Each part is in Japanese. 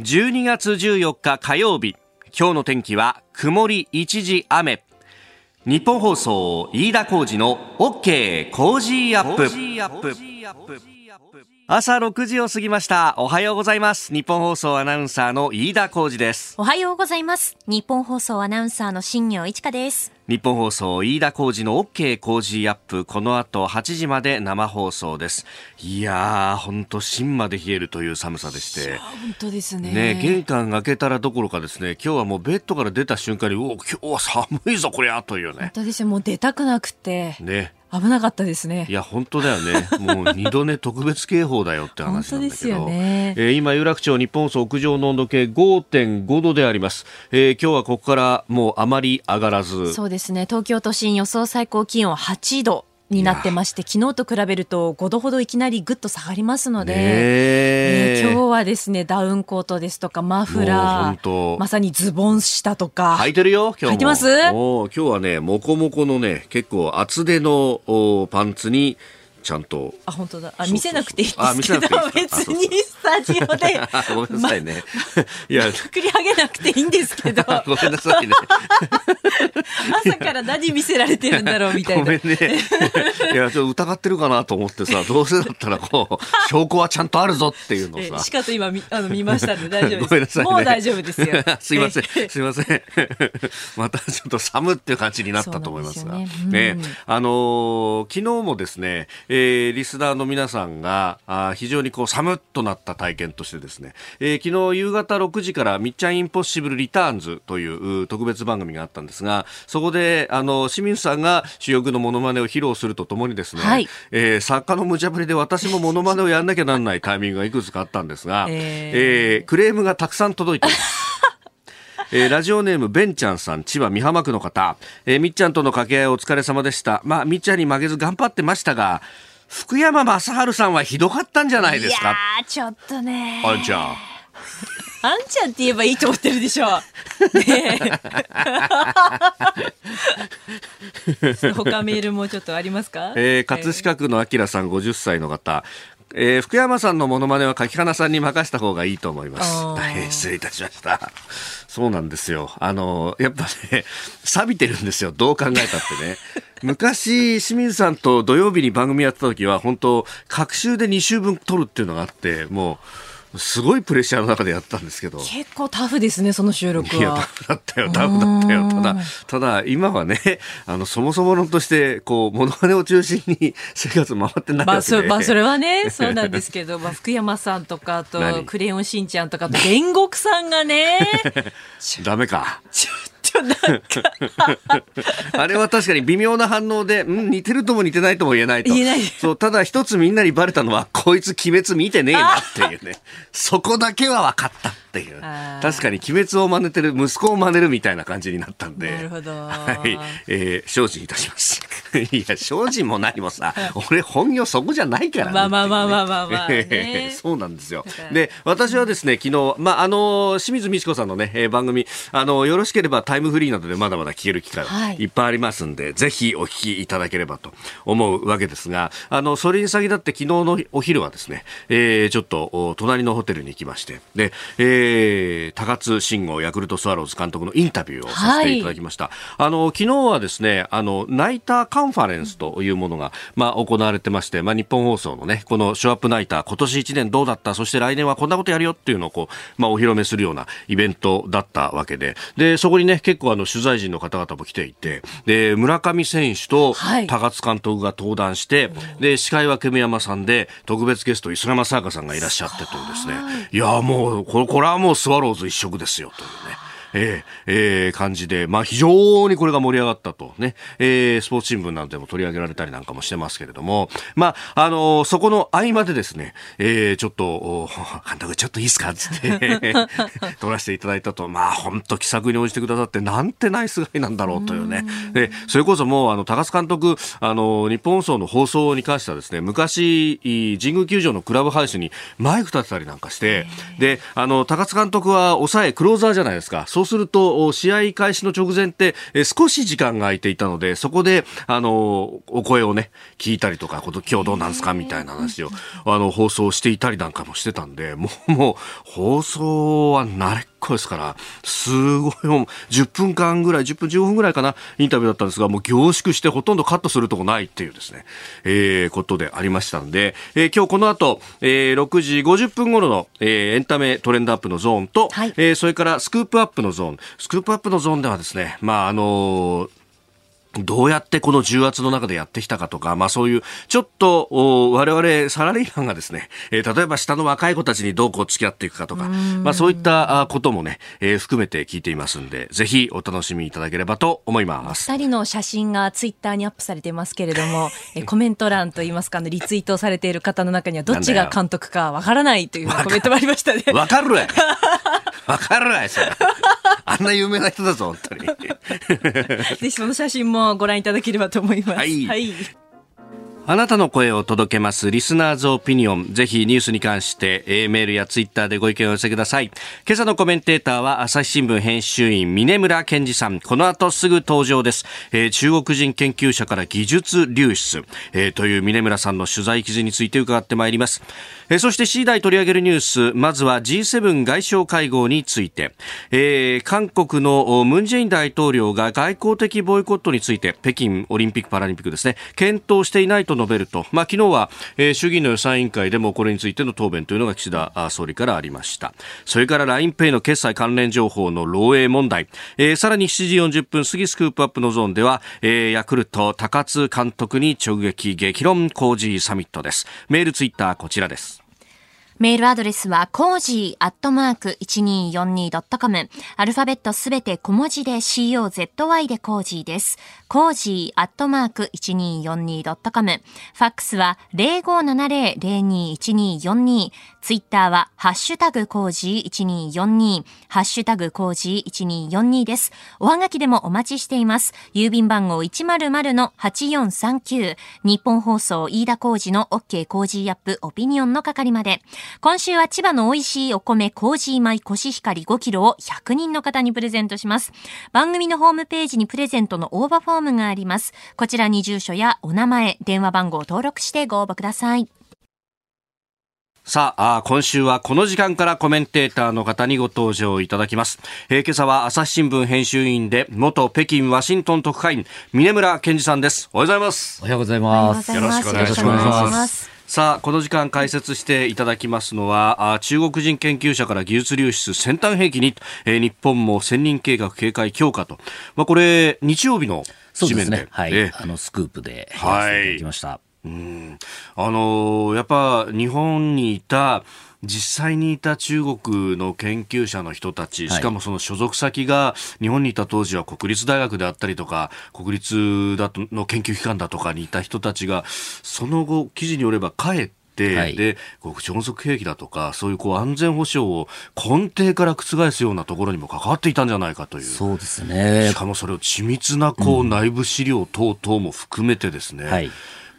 12月14日火曜日。今日の天気は曇り一時雨。ニッポン放送飯田浩司の OK Cozy up。朝6時を過ぎました。おはようございます。ニッポン放送アナウンサーの飯田浩司です。おはようございます。ニッポン放送アナウンサーの新行市佳です。日本放送飯田浩二の OK 工事アップこの後8時まで生放送です。いやー本当芯まで冷えるという寒さでして。本当ですね。ね玄関開けたらどころかですね今日はもうベッドから出た瞬間にお今日は寒いぞこりゃというね。本当ですよ。もう出たくなくて。ね危なかったですね。いや本当だよね。もう二度寝特別警報だよって話なんだけど、ね、えー、今有楽町日本総屋上の温度計5.5度であります、えー、今日はここからもうあまり上がらず。そうですね。東京都心予想最高気温8度になってまして昨日と比べると5度ほどいきなりぐっと下がりますので、え。ー、今日はですねダウンコートですとかマフラーまさにズボン下とか。履いてるよ今日履いてます？今日はねもこもこのね結構厚手のパンツにちゃんと。あ、本当だ。あ、見せなくていいですけど、別にスタジオで。ごめんなさいね。いや、作り上げなくていいんですけど。ごめんなさいね。朝から何見せられてるんだろうみたいな。ごめんね。いや、ちょっと疑ってるかなと思ってさ、どうせだったらこう、証拠はちゃんとあるぞっていうのさ。しかと今見、あの、見ましたんで大丈夫です。ごめんなさい、ね、もう大丈夫ですよ。すいません。すいません。またちょっと寒っていう感じになったと思いますが。ねね、あのー、昨日もですね、えー、リスナーの皆さんがあ非常にこう寒っとなった体験としてですね、えー、昨日夕方6時からみっちゃんインポッシブルリターンズという特別番組があったんですがそこであの清水さんが主翼のモノマネを披露するとともにですね、はい、えー、作家の無茶ぶりで私もモノマネをやんなきゃならないタイミングがいくつかあったんですが、えー、えー、クレームがたくさん届いています。えー、ラジオネームベンちゃんさん、千葉美浜区の方、えー、みっちゃんとの掛け合いお疲れ様でした。まあ、みっちゃんに負けず頑張ってましたが、福山雅治さんはひどかったんじゃないですか？いやちょっとねあんちゃんあんちゃんって言えばいいと思ってるでしょ。ね 他メールもちょっとありますか？えー、葛飾区のあきらさん50歳の方。えー、福山さんのモノマネは柿花さんに任せた方がいいと思います。大変失礼いたしました。そうなんですよ。あの、やっぱね、錆びてるんですよ。どう考えたってね。昔、清水さんと土曜日に番組やってた時は、本当、各週で2週分撮るっていうのがあって、もう、すごいプレッシャーの中でやったんですけど。結構タフですねその収録は。いやタフだったよタフだったよ。ただただ今はねあのそもそものとしてこうモノマネを中心に生活回ってないわけで、まあ、そまあそれはねそうなんですけど、まあ、福山さんとかとクレヨンしんちゃんとかと煉獄さんがね ダメか あれは確かに微妙な反応で、うん、似てるとも似てないとも言えないと。言えない。そう、ただ一つみんなにバレたのは、こいつ鬼滅見てねえなっていうね。そこだけは分かった。っていう確かに鬼滅を真似てる息子を真似るみたいな感じになったんでなるほど、はい、えー、精進いたします いや精進も何もさ俺本業そこじゃないから、ね、まあまあまあまあまあまあ、ね、そうなんですよ。で私はですね昨日まああの清水美智子さんのね、えー、番組あのよろしければタイムフリーなどでまだまだ聞ける機会い。っぱいありますんで、はい、ぜひお聞きいただければと思うわけですがあのそれに先立って昨日のお昼はですね、えー、ちょっと隣のホテルに行きましてで、えーえー、高津慎吾ヤクルトスワローズ監督のインタビューをさせていただきました。はい、あの昨日はですね、あのナイターカンファレンスというものがまあ行われてまして、まあ日本放送のねこのショーアップナイター今年1年どうだった、そして来年はこんなことやるよっていうのをこうまあお披露目するようなイベントだったわけで、でそこにね結構あの取材陣の方々も来ていて、で村上選手と高津監督が登壇して、はい、で司会は煙山さんで特別ゲスト磯山さやかさんがいらっしゃってとですね、いやもうこれこれはもうスワローズ一色ですよというね。えー、えー、感じで、まあ、非常にこれが盛り上がったと。ね、えー、スポーツ新聞なんでも取り上げられたりなんかもしてますけれども、まあ、あのー、そこの合間でですね、えー、ちょっと、監督ちょっといいですかつって 撮らせていただいたと、まあ、本当気さくに応じてくださって、なんてナイスガイなんだろうというね。で、それこそもう、あの、高須監督、あの、日本放送の放送に関してはですね、昔、神宮球場のクラブハウスにマイク立てたりなんかして、で、あの、高津監督は抑え、クローザーじゃないですか。そうそうすると、試合開始の直前って、え少し時間が空いていたので、そこで、あの、お声をね、聞いたりとか、今日どうなんですかみたいな話を、あの、放送していたりなんかもしてたんで、もう、もう、放送は慣れっこですから、すごい、10分間ぐらい、10分15分ぐらいかな、インタビューだったんですが、もう凝縮してほとんどカットするとこないっていうですね、えー、ことでありましたんで、えー、今日この後、えー、6時50分頃の、えー、エンタメトレンドアップのゾーンと、はい、えー、それからスクープアップのゾーン、スクープアップのゾーンではですね、まあ、あのーどうやってこの重圧の中でやってきたかとか、まあそういう、ちょっと、我々サラリーマンがですね、えー、例えば下の若い子たちにどうこう付き合っていくかとか、まあそういったこともね、えー、含めて聞いていますんで、ぜひお楽しみいただければと思います。二人の写真がツイッターにアップされてますけれども、えコメント欄といいますか、リツイートされている方の中にはどっちが監督かわからないというコメントもありましたね。わかるわ わかるわそれ。あんな有名な人だぞ、本当に。ぜひその写真もご覧いただければと思います。はい、はいあなたの声を届けますリスナーズオピニオン。ぜひニュースに関して、えー、メールやツイッターでご意見を寄せください。今朝のコメンテーターは朝日新聞編集員峰村健二さん。この後すぐ登場です。えー、中国人研究者から技術流出、えー、という峰村さんの取材記事について伺ってまいります。えー、そして次第取り上げるニュース、まずは G7 外相会合について、えー、韓国のムン・ジェイン大統領が外交的ボイコットについて、北京オリンピック・パラリンピックですね、検討していないとと述べると、まあ、昨日は、えー、衆議院の予算委員会でもこれについての答弁というのが岸田総理からありました。それから LINEPay の決済関連情報の漏洩問題、えー、さらに7時40分過ぎスクープアップのゾーンでは、えー、ヤクルト高津監督に直撃激論工事サミットです。メールツイッターこちらです。メールアドレスは、 cozy アットマーク 1242.com。アルファベットすべて小文字で COZY でコージーです。 cozy アットマーク 1242.com。ファックスは0570-021242。ツイッターは、ハッシュタグコージー1242。ハッシュタグコージー1242です。おはがきでもお待ちしています。郵便番号100-8439。日本放送飯田コージの OK コージーアップオピニオンの係まで。今週は千葉の美味しいお米、コージー米コシヒカリ5キロを100人の方にプレゼントします。番組のホームページにプレゼントの応募フォームがあります。こちらに住所やお名前、電話番号を登録してご応募ください。さあ今週はこの時間からコメンテーターの方にご登場いただきます。えー、今朝は朝日新聞編集員で元北京ワシントン特派員峰村健二さんです。おはようございます。おはようございます。よろしくお願いします。さあこの時間解説していただきますのは中国人研究者から技術流出先端兵器に、えー、日本も千人計画警戒強化と、まあ、これ日曜日の紙面でね、はい、えー、あのスクープでやらせていただきました。はいうん。あのー、やっぱ日本にいた実際にいた中国の研究者の人たち、しかもその所属先が日本にいた当時は国立大学であったりとか、国立だとの研究機関だとかにいた人たちが、その後、記事によれば帰って、はい、で極超音速兵器だとかそういうこう安全保障を根底から覆すようなところにも関わっていたんじゃないかという。そうですね。しかもそれを緻密なこう、内部資料等々も含めてですね、はい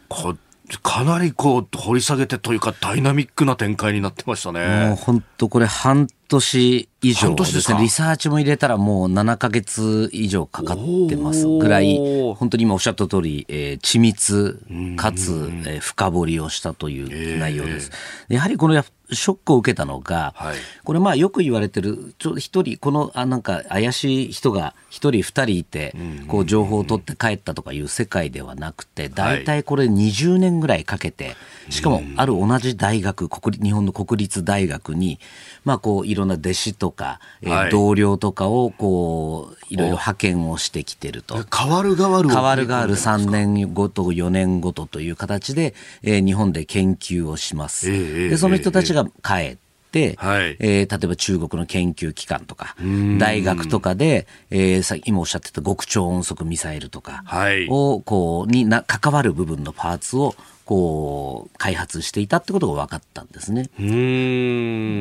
こかなりこう掘り下げてというかダイナミックな展開になってましたね。もう本当これ半年以上ですね。リサーチも入れたらもう7か月以上かかってますぐらい、本当に今おっしゃった通り、えー、緻密かつ、えー、深掘りをしたという内容です。やはりこのショックを受けたのが、はい、これまあよく言われてるちょ一人このあなんか怪しい人が一人二人いてこう情報を取って帰ったとかいう世界ではなくて大体これ20年ぐらいかけてしかもある同じ大学国日本の国立大学にまあこういろんな弟子とか、えー、同僚とかをこういろいろ派遣をしてきてると。変わる変わる。変わる変わる。3年ごと4年ごとという形で、えー、日本で研究をします。でその人たちが帰って、はい、えー、例えば中国の研究機関とか、大学とかで、えー、今おっしゃってた極超音速ミサイルとかを、こう、にな、関わる部分のパーツを、こう開発していたってことが分かったんですね。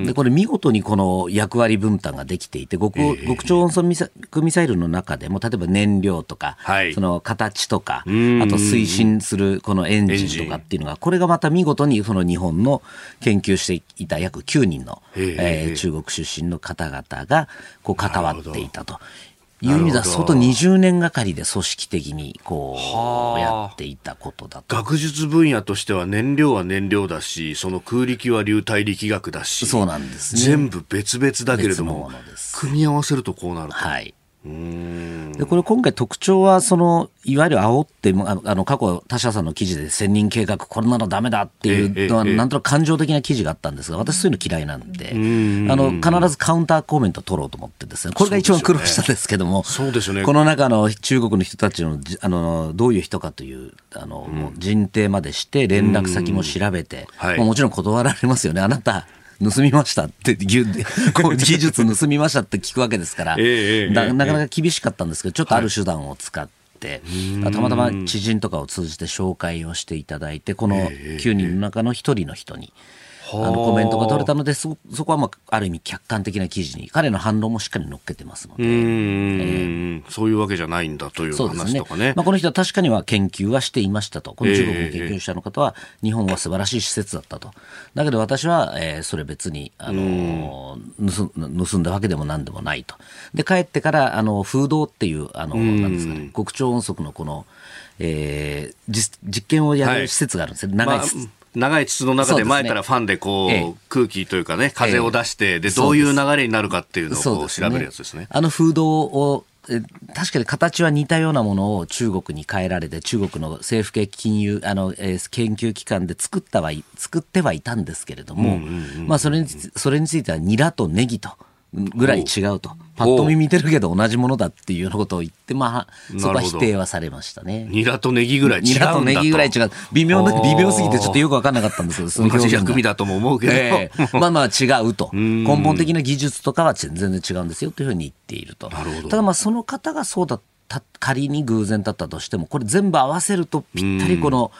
でこれ見事にこの役割分担ができていて極,、極超音速ミサミサイルの中でも例えば燃料とか、はい、その形とかあと推進するこのエンジンとかっていうのがこれがまた見事にその日本の研究していた約9人の、えー、中国出身の方々がこう関わっていたと。いう意味では相当20年がかりで組織的にこうやっていたことだと。学術分野としては燃料は燃料だしその空力は流体力学だしそうなんです、ね、全部別々だけれども組み合わせるとこうなると。はいでこれ今回特徴はそのいわゆる煽ってあの過去他社さんの記事で千人計画これならダメだっていうのはなんとなく感情的な記事があったんですが私そういうの嫌いなんであの必ずカウンターコメント取ろうと思ってですね。これが一番苦労したんですけどもそうでね、この中の中国の人たちのあのどういう人かというあの、もう人定までして連絡先も調べて、はい、もちろん断られますよね。あなた盗みましたって 技術盗みましたって聞くわけですから、なかなか厳しかったんですけどちょっとある手段を使って。たまたま知人とかを通じて紹介をしていただいてこの9人の中の1人の人にあのコメントが取れたのでそそこはまあある意味客観的な記事に彼の反論もしっかり載っけてますので、えー、そういうわけじゃないんだという話とかね、ね、まあ、この人は確かには研究はしていましたと。この中国の研究者の方は日本は素晴らしい施設だったと。だけど私は、えー、それ別に、あのー、盗んだわけでも何でもないと。で帰ってからあの風洞っていうあのなんですかね。極超音速のこのえー、実実験をやる施設があるんですよ、長い、まあ長い筒の中で前からファンでこう、ね、空気というかね、風を出して、で、どういう流れになるかっていうのを調べるやつですね。あの風洞を確かに形は似たようなものを中国に変えられて中国の政府系金融あの、えー、研究機関で作ったはい作ってはいたんですけれども、まあ、それにそれについてはニラとネギとぐらい違うと。パッと見見てるけど同じものだっていうようなことを言って、まあ、そこは否定はされましたね。ニラとネギぐらい違うニラとネギぐらい違う。微妙な、微妙すぎてちょっとよくわかんなかったんですけど、その表薬味だとも思うけど。えー、まあまあ違うと。根本的な技術とかは全然違うんですよというふうに言っていると。なるほど。ただまあその方がそうだった、仮に偶然だったとしても、これ全部合わせるとぴったりこの、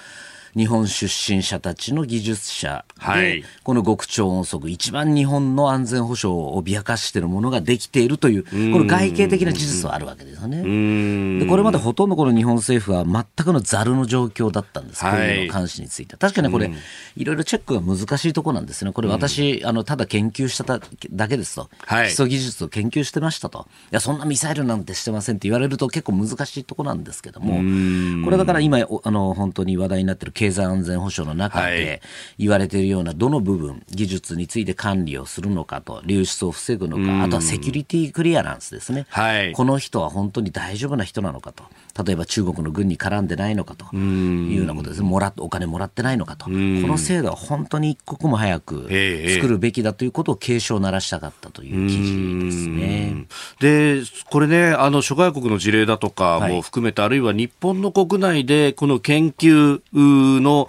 日本出身者たちの技術者で、はい、この極超音速一番日本の安全保障を脅かしているものができているというこの外形的な事実はあるわけですよね。でこれまでほとんどこの日本政府は全くのざるの状況だったんです、はい、こういうの監視について。確かにこれ、いろいろチェックが難しいところなんですね。これ私、あのただ研究しただけですと、はい、基礎技術を研究してましたと、いや、そんなミサイルなんてしてませんって言われると結構難しいところなんですけども、これだから今、あの本当に話題になっている経済安全保障の中で言われているようなどの部分、技術について管理をするのかと、流出を防ぐのか、あとはセキュリティクリアランスですね、はい、この人は本当に大丈夫な人なのかと、例えば中国の軍に絡んでないのかと。いうようなことですね、もらお金もらってないのかと、この制度は本当に一刻も早く作るべきだということを警鐘を鳴らしたかったという記事ですね。で、これね、あの諸外国の事例だとかも含めて、はい、あるいは日本の国内でこの研究の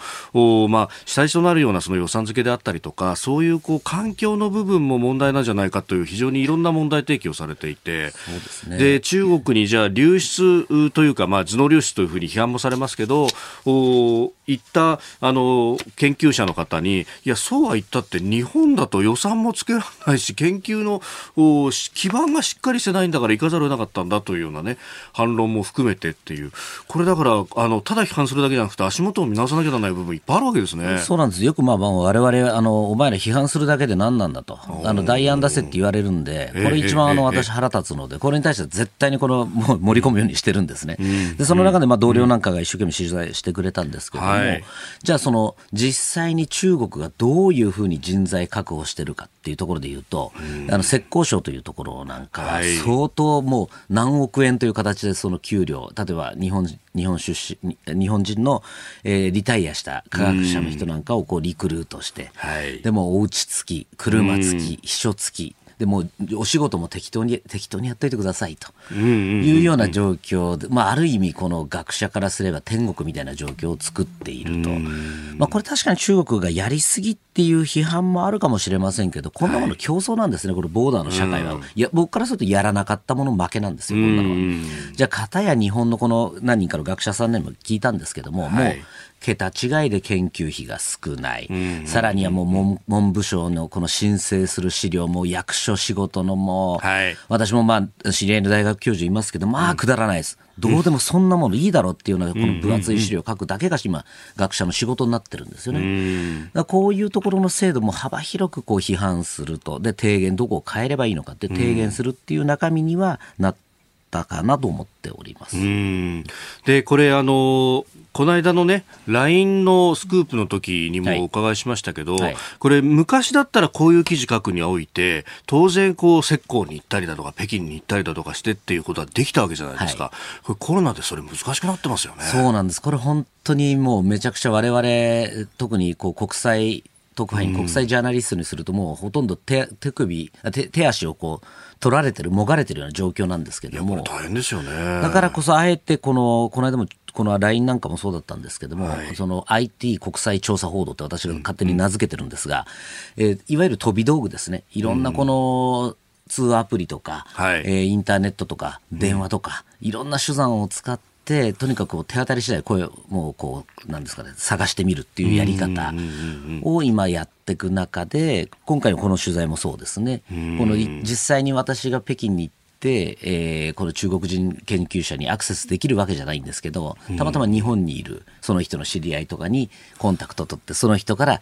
まあ、主体となるようなその予算付けであったりとか、そういうこう環境の部分も問題なんじゃないかという非常にいろんな問題提起をされていて、ですね、で中国にじゃあ流出というか、まあ、頭脳流出というふうに批判もされますけど、お行ったあの研究者の方に、いや、そうは言ったって日本だと予算もつけられないし、研究のお基盤がしっかりしてないんだから行かざるを得なかったんだというようなね、反論も含めてっていう、これだから、あのただ批判するだけじゃなくて、足元を見直さなきゃならない部分いっぱいあるわけですね。そうなんです。よくまあまあ我々あのお前ら批判するだけで何なんだと、あの代案出せって言われるんで、これ一番あの私腹立つので、これに対しては絶対にこのもう盛り込むようにしてるんですね。でその中でまあ同僚なんかが一生懸命取材してくれたんですけども、じゃあその実際に中国がどういうふうに人材確保してるかっていうところで言うと、あの浙江省というところなんかは相当もう何億円という形でその給料、例えば日本日本出身日本人の、えー、リタイアした科学者の人なんかをこうリクルートして、はい、でもお家付き車付き秘書付きでもお仕事も適当に適当にやっといてくださいというような状況で、まあ、ある意味この学者からすれば天国みたいな状況を作っていると、まあ、これ確かに中国がやりすぎっていう批判もあるかもしれませんけどこんなもの競争なんですね、これボーダーの社会は、いや僕からするとやらなかったもの負けなんですよこんなのは。じゃあ片や日本のこの何人かの学者さんにも聞いたんですけども、もう桁違いで研究費が少ない。さらにはもう文文部省のこの申請する資料も役所仕事のもう、はい、私もまあ知り合いの大学教授いますけど、まあくだらないです。どうでもそんなものいいだろうっていうのが、この分厚い資料を書くだけが今、学者の仕事になってるんですよね。こういうところの制度も幅広くこう批判すると、で、提言、どこを変えればいいのかって提言するっていう中身にはなったかなと思っております。で、これ、あの、この間のね、LINE のスクープの時にもお伺いしましたけど、はいはい、これ、昔だったらこういう記事書くにおいて、当然、こう、浙江に行ったりだとか、北京に行ったりだとかしてっていうことはできたわけじゃないですか。はい、これ、コロナでそれ難しくなってますよね。そうなんです。これ、本当にもうめちゃくちゃ我々、特にこう国際特派員、国際ジャーナリストにすると、もうほとんど手手首手、手足をこう取られてる、もがれてるような状況なんですけども、大変ですよね。だからこそ、あえてこの、この間もこの LINE なんかもそうだったんですけども、はい、その IT 国際調査報道って私が勝手に名付けてるんですが、うん、えー、いわゆる飛び道具ですね、いろんなこの、通話アプリとか、はい、えー、インターネットとか、電話とか、うん、いろんな手段を使って、とにかく手当たり次第声をもうこうなんですかね探してみるっていうやり方を今やっていく中で今回のこの取材もそうですね。この実際に私が北京に行って、えー、この中国人研究者にアクセスできるわけじゃないんですけどたまたま日本にいるその人の知り合いとかにコンタクト取ってその人から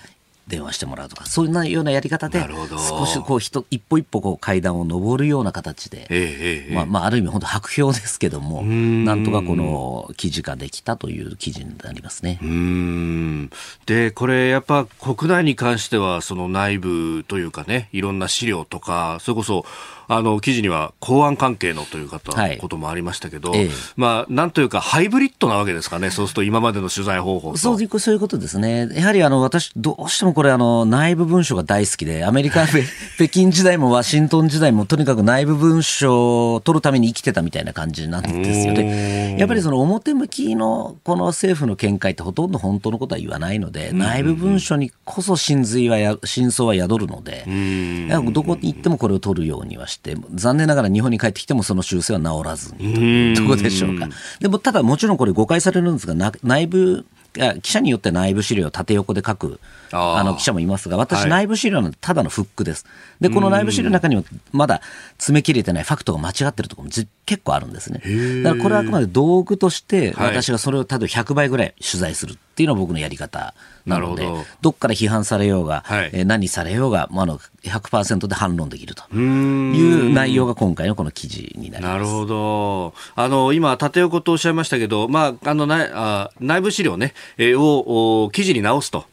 電話してもらうとかそういうようなやり方で少しこう一一歩一歩こう階段を上るような形で、えー、まあ、まあある意味本当白氷ですけどもなんとかこの記事ができたという記事になりますね。でこれやっぱ国内に関してはその内部というかねいろんな資料とかそれこそあの記事には公安関係のという方、はい、こともありましたけど、ええ、まあ、なんというか、ハイブリッドなわけですかね、そうすると今までの取材方法そうそういうことですね、やはりあの私、どうしてもこれあの、内部文書が大好きで、アメリカ、北京時代もワシントン時代も、とにかく内部文書を取るために生きてたみたいな感じなんですよね。やっぱりその表向きのこの政府の見解ってほとんど本当のことは言わないので、内部文書にこそ真髄はや真相は宿るので、どこに行ってもこれを取るようにはして、残念ながら日本に帰ってきてもその修正は治らずにというところでしょうか。でもただもちろんこれ誤解されるんですが、内部記者によって内部資料を縦横で書くあの記者もいますが、私、内部資料のただのフックです。で、この内部資料の中にはまだ詰め切れてないファクトが間違ってるところも結構あるんですね。だからこれはあくまで道具として、私がそれを例えば100倍ぐらい取材するっていうのは僕のやり方なので、ど。っから批判されようが、はい、え何されようが、あの100%で反論できるという内容が今回のこの記事になります。なるほど。あの今、縦横とおっしゃいましたけど、まあ、あの内あ内部資料ね、えー、を記事に直すと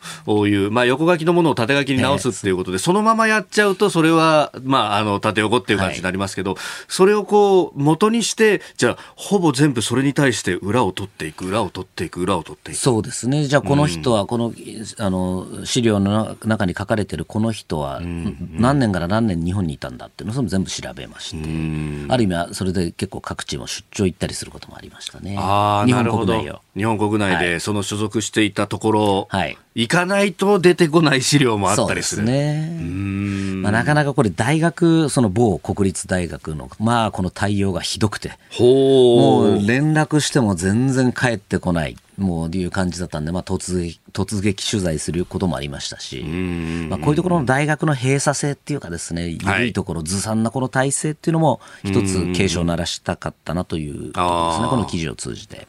いう、まあ、横書きのものを縦書きに直すということで、そのままやっちゃうと、それは、まあ、あの縦横っていう感じになりますけど、はい、それをこう元にして、じゃあ、ほぼ全部それに対して裏を取っていく、裏を取っていく、裏を取っていく。そうですね。じゃあ、この人は、この、あの資料の中に書かれてるこの人は、何年から何年日本にいたんだっていうのを全部調べまして、ある意味はそれで結構各地も出張行ったりすることもありましたね。あ日本国内を。日本国内でその所属していたところ、はい、行かないと出てこない資料もあったりする。そうですね。まあ、なかなかこれ大学、その某国立大学の、まあこの対応がひどくて、もう連絡しても全然帰ってこない。もういう感じだったんで、まあ、突撃突撃取材することもありましたし、まあ、こういうところの大学の閉鎖性っていうかですね、緩いところ、ずさんなこの体制っていうのも、一つ警鐘を鳴らしたかったなというところですね、この記事を通じて。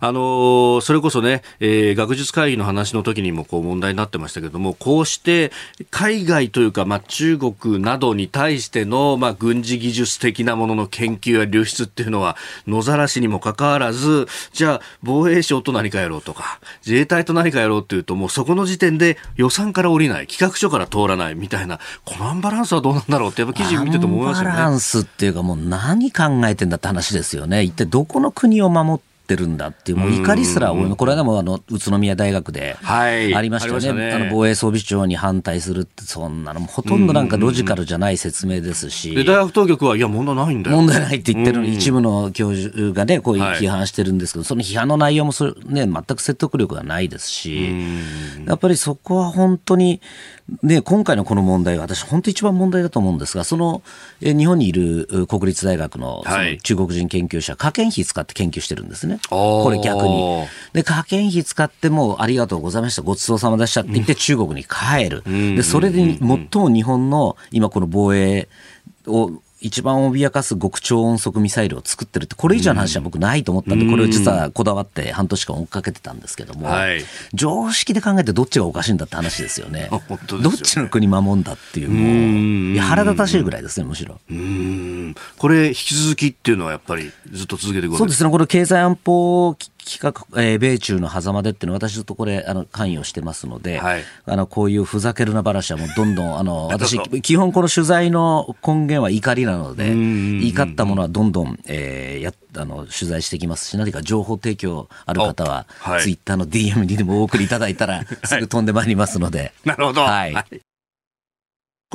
あのそれこそね、えー、学術会議の話の時にもこう問題になってましたけれども、こうして海外というか、まあ、中国などに対しての、まあ、軍事技術的なものの研究や流出っていうのは、野ざらしにもかかわらず、じゃあ、防衛省と何かやろうとか、自衛隊と何かやろうっていうと、もうそこの時点で予算から降りない、企画書から通らないみたいな、このアンバランスはどうなんだろうって、やっぱ記事見てて思いますよね。アンバランスっていうか、もう何考えてんだって話ですよね。一体どこの国を守ってってるんだっていう、もう怒りすら、これ間もあの宇都宮大学でありましたよね、あの防衛装備庁に反対するって、そんなの、ほとんどなんかロジカルじゃない説明ですし、大学当局は、いや、問題ないんだよ。問題ないって言ってるのに、一部の教授がね、こういう批判してるんですけど、その批判の内容もそれ、ね、全く説得力がないですし、やっぱりそこは本当に、で、今回のこの問題は私本当一番問題だと思うんですが、その、え日本にいる国立大学の中国人研究者、科研費使って研究してるんですね。これ逆に。で、科研費使ってもありがとうございました、ごちそうさまでしたって言って中国に帰る。で、それで最も日本の今この防衛を一番脅かす極超音速ミサイルを作ってるって、これ以上の話は僕ないと思ったんで、これを実はこだわって半年間追っかけてたんですけども、常識で考えてどっちがおかしいんだって話 ですよね。どっちの国守んだっていう、もう、腹立たしいぐらいですね、むしろ。これ、引き続きっていうのはやっぱりずっと続けていくそうですね、これ経済安保企画、えー、米中の狭間でっていうのは、私ずっとこれ、あの、関与してますので、はい、あの、こういうふざけるな話はもうどんどん、あの、私、基本この取材の根源は怒りなので、怒ったものはどんどん、えー、や、あの、取材してきますし、何か情報提供ある方は、はい、ツイッターの DM にでもお送りいただいたら、すぐ飛んでまいりますので。なるほど。はい。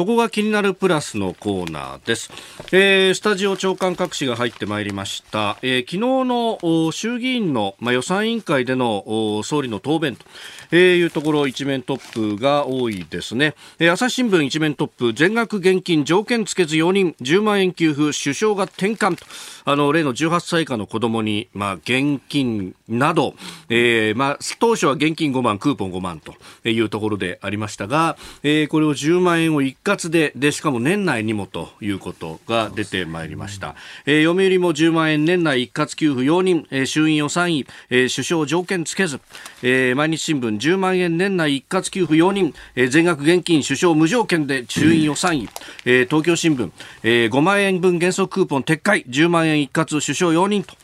ここが気になるプラスのコーナーです。えー、スタジオ長官各紙が入ってまいりました。えー、昨日の衆議院の、まあ、予算委員会での総理の答弁と、えー、いうところ一面トップが多いですね。えー、朝日新聞一面トップ全額現金条件付けず4人10万円給付首相が転換とあの例の18歳以下の子供にまあ現金など、えー、まあ当初は現金5万クーポン5万というところでありましたが、えー、これを10万円を一括ででしかも年内にもということが出てまいりました。えー、読売も10万円年内一括給付容認、えー、衆院予算委、えー、首相条件付けず、えー、毎日新聞10万円年内一括給付容認、えー、全額現金首相無条件で衆院予算委、えー、東京新聞、えー、5万円分原則クーポン撤回10万円一括首相容認と。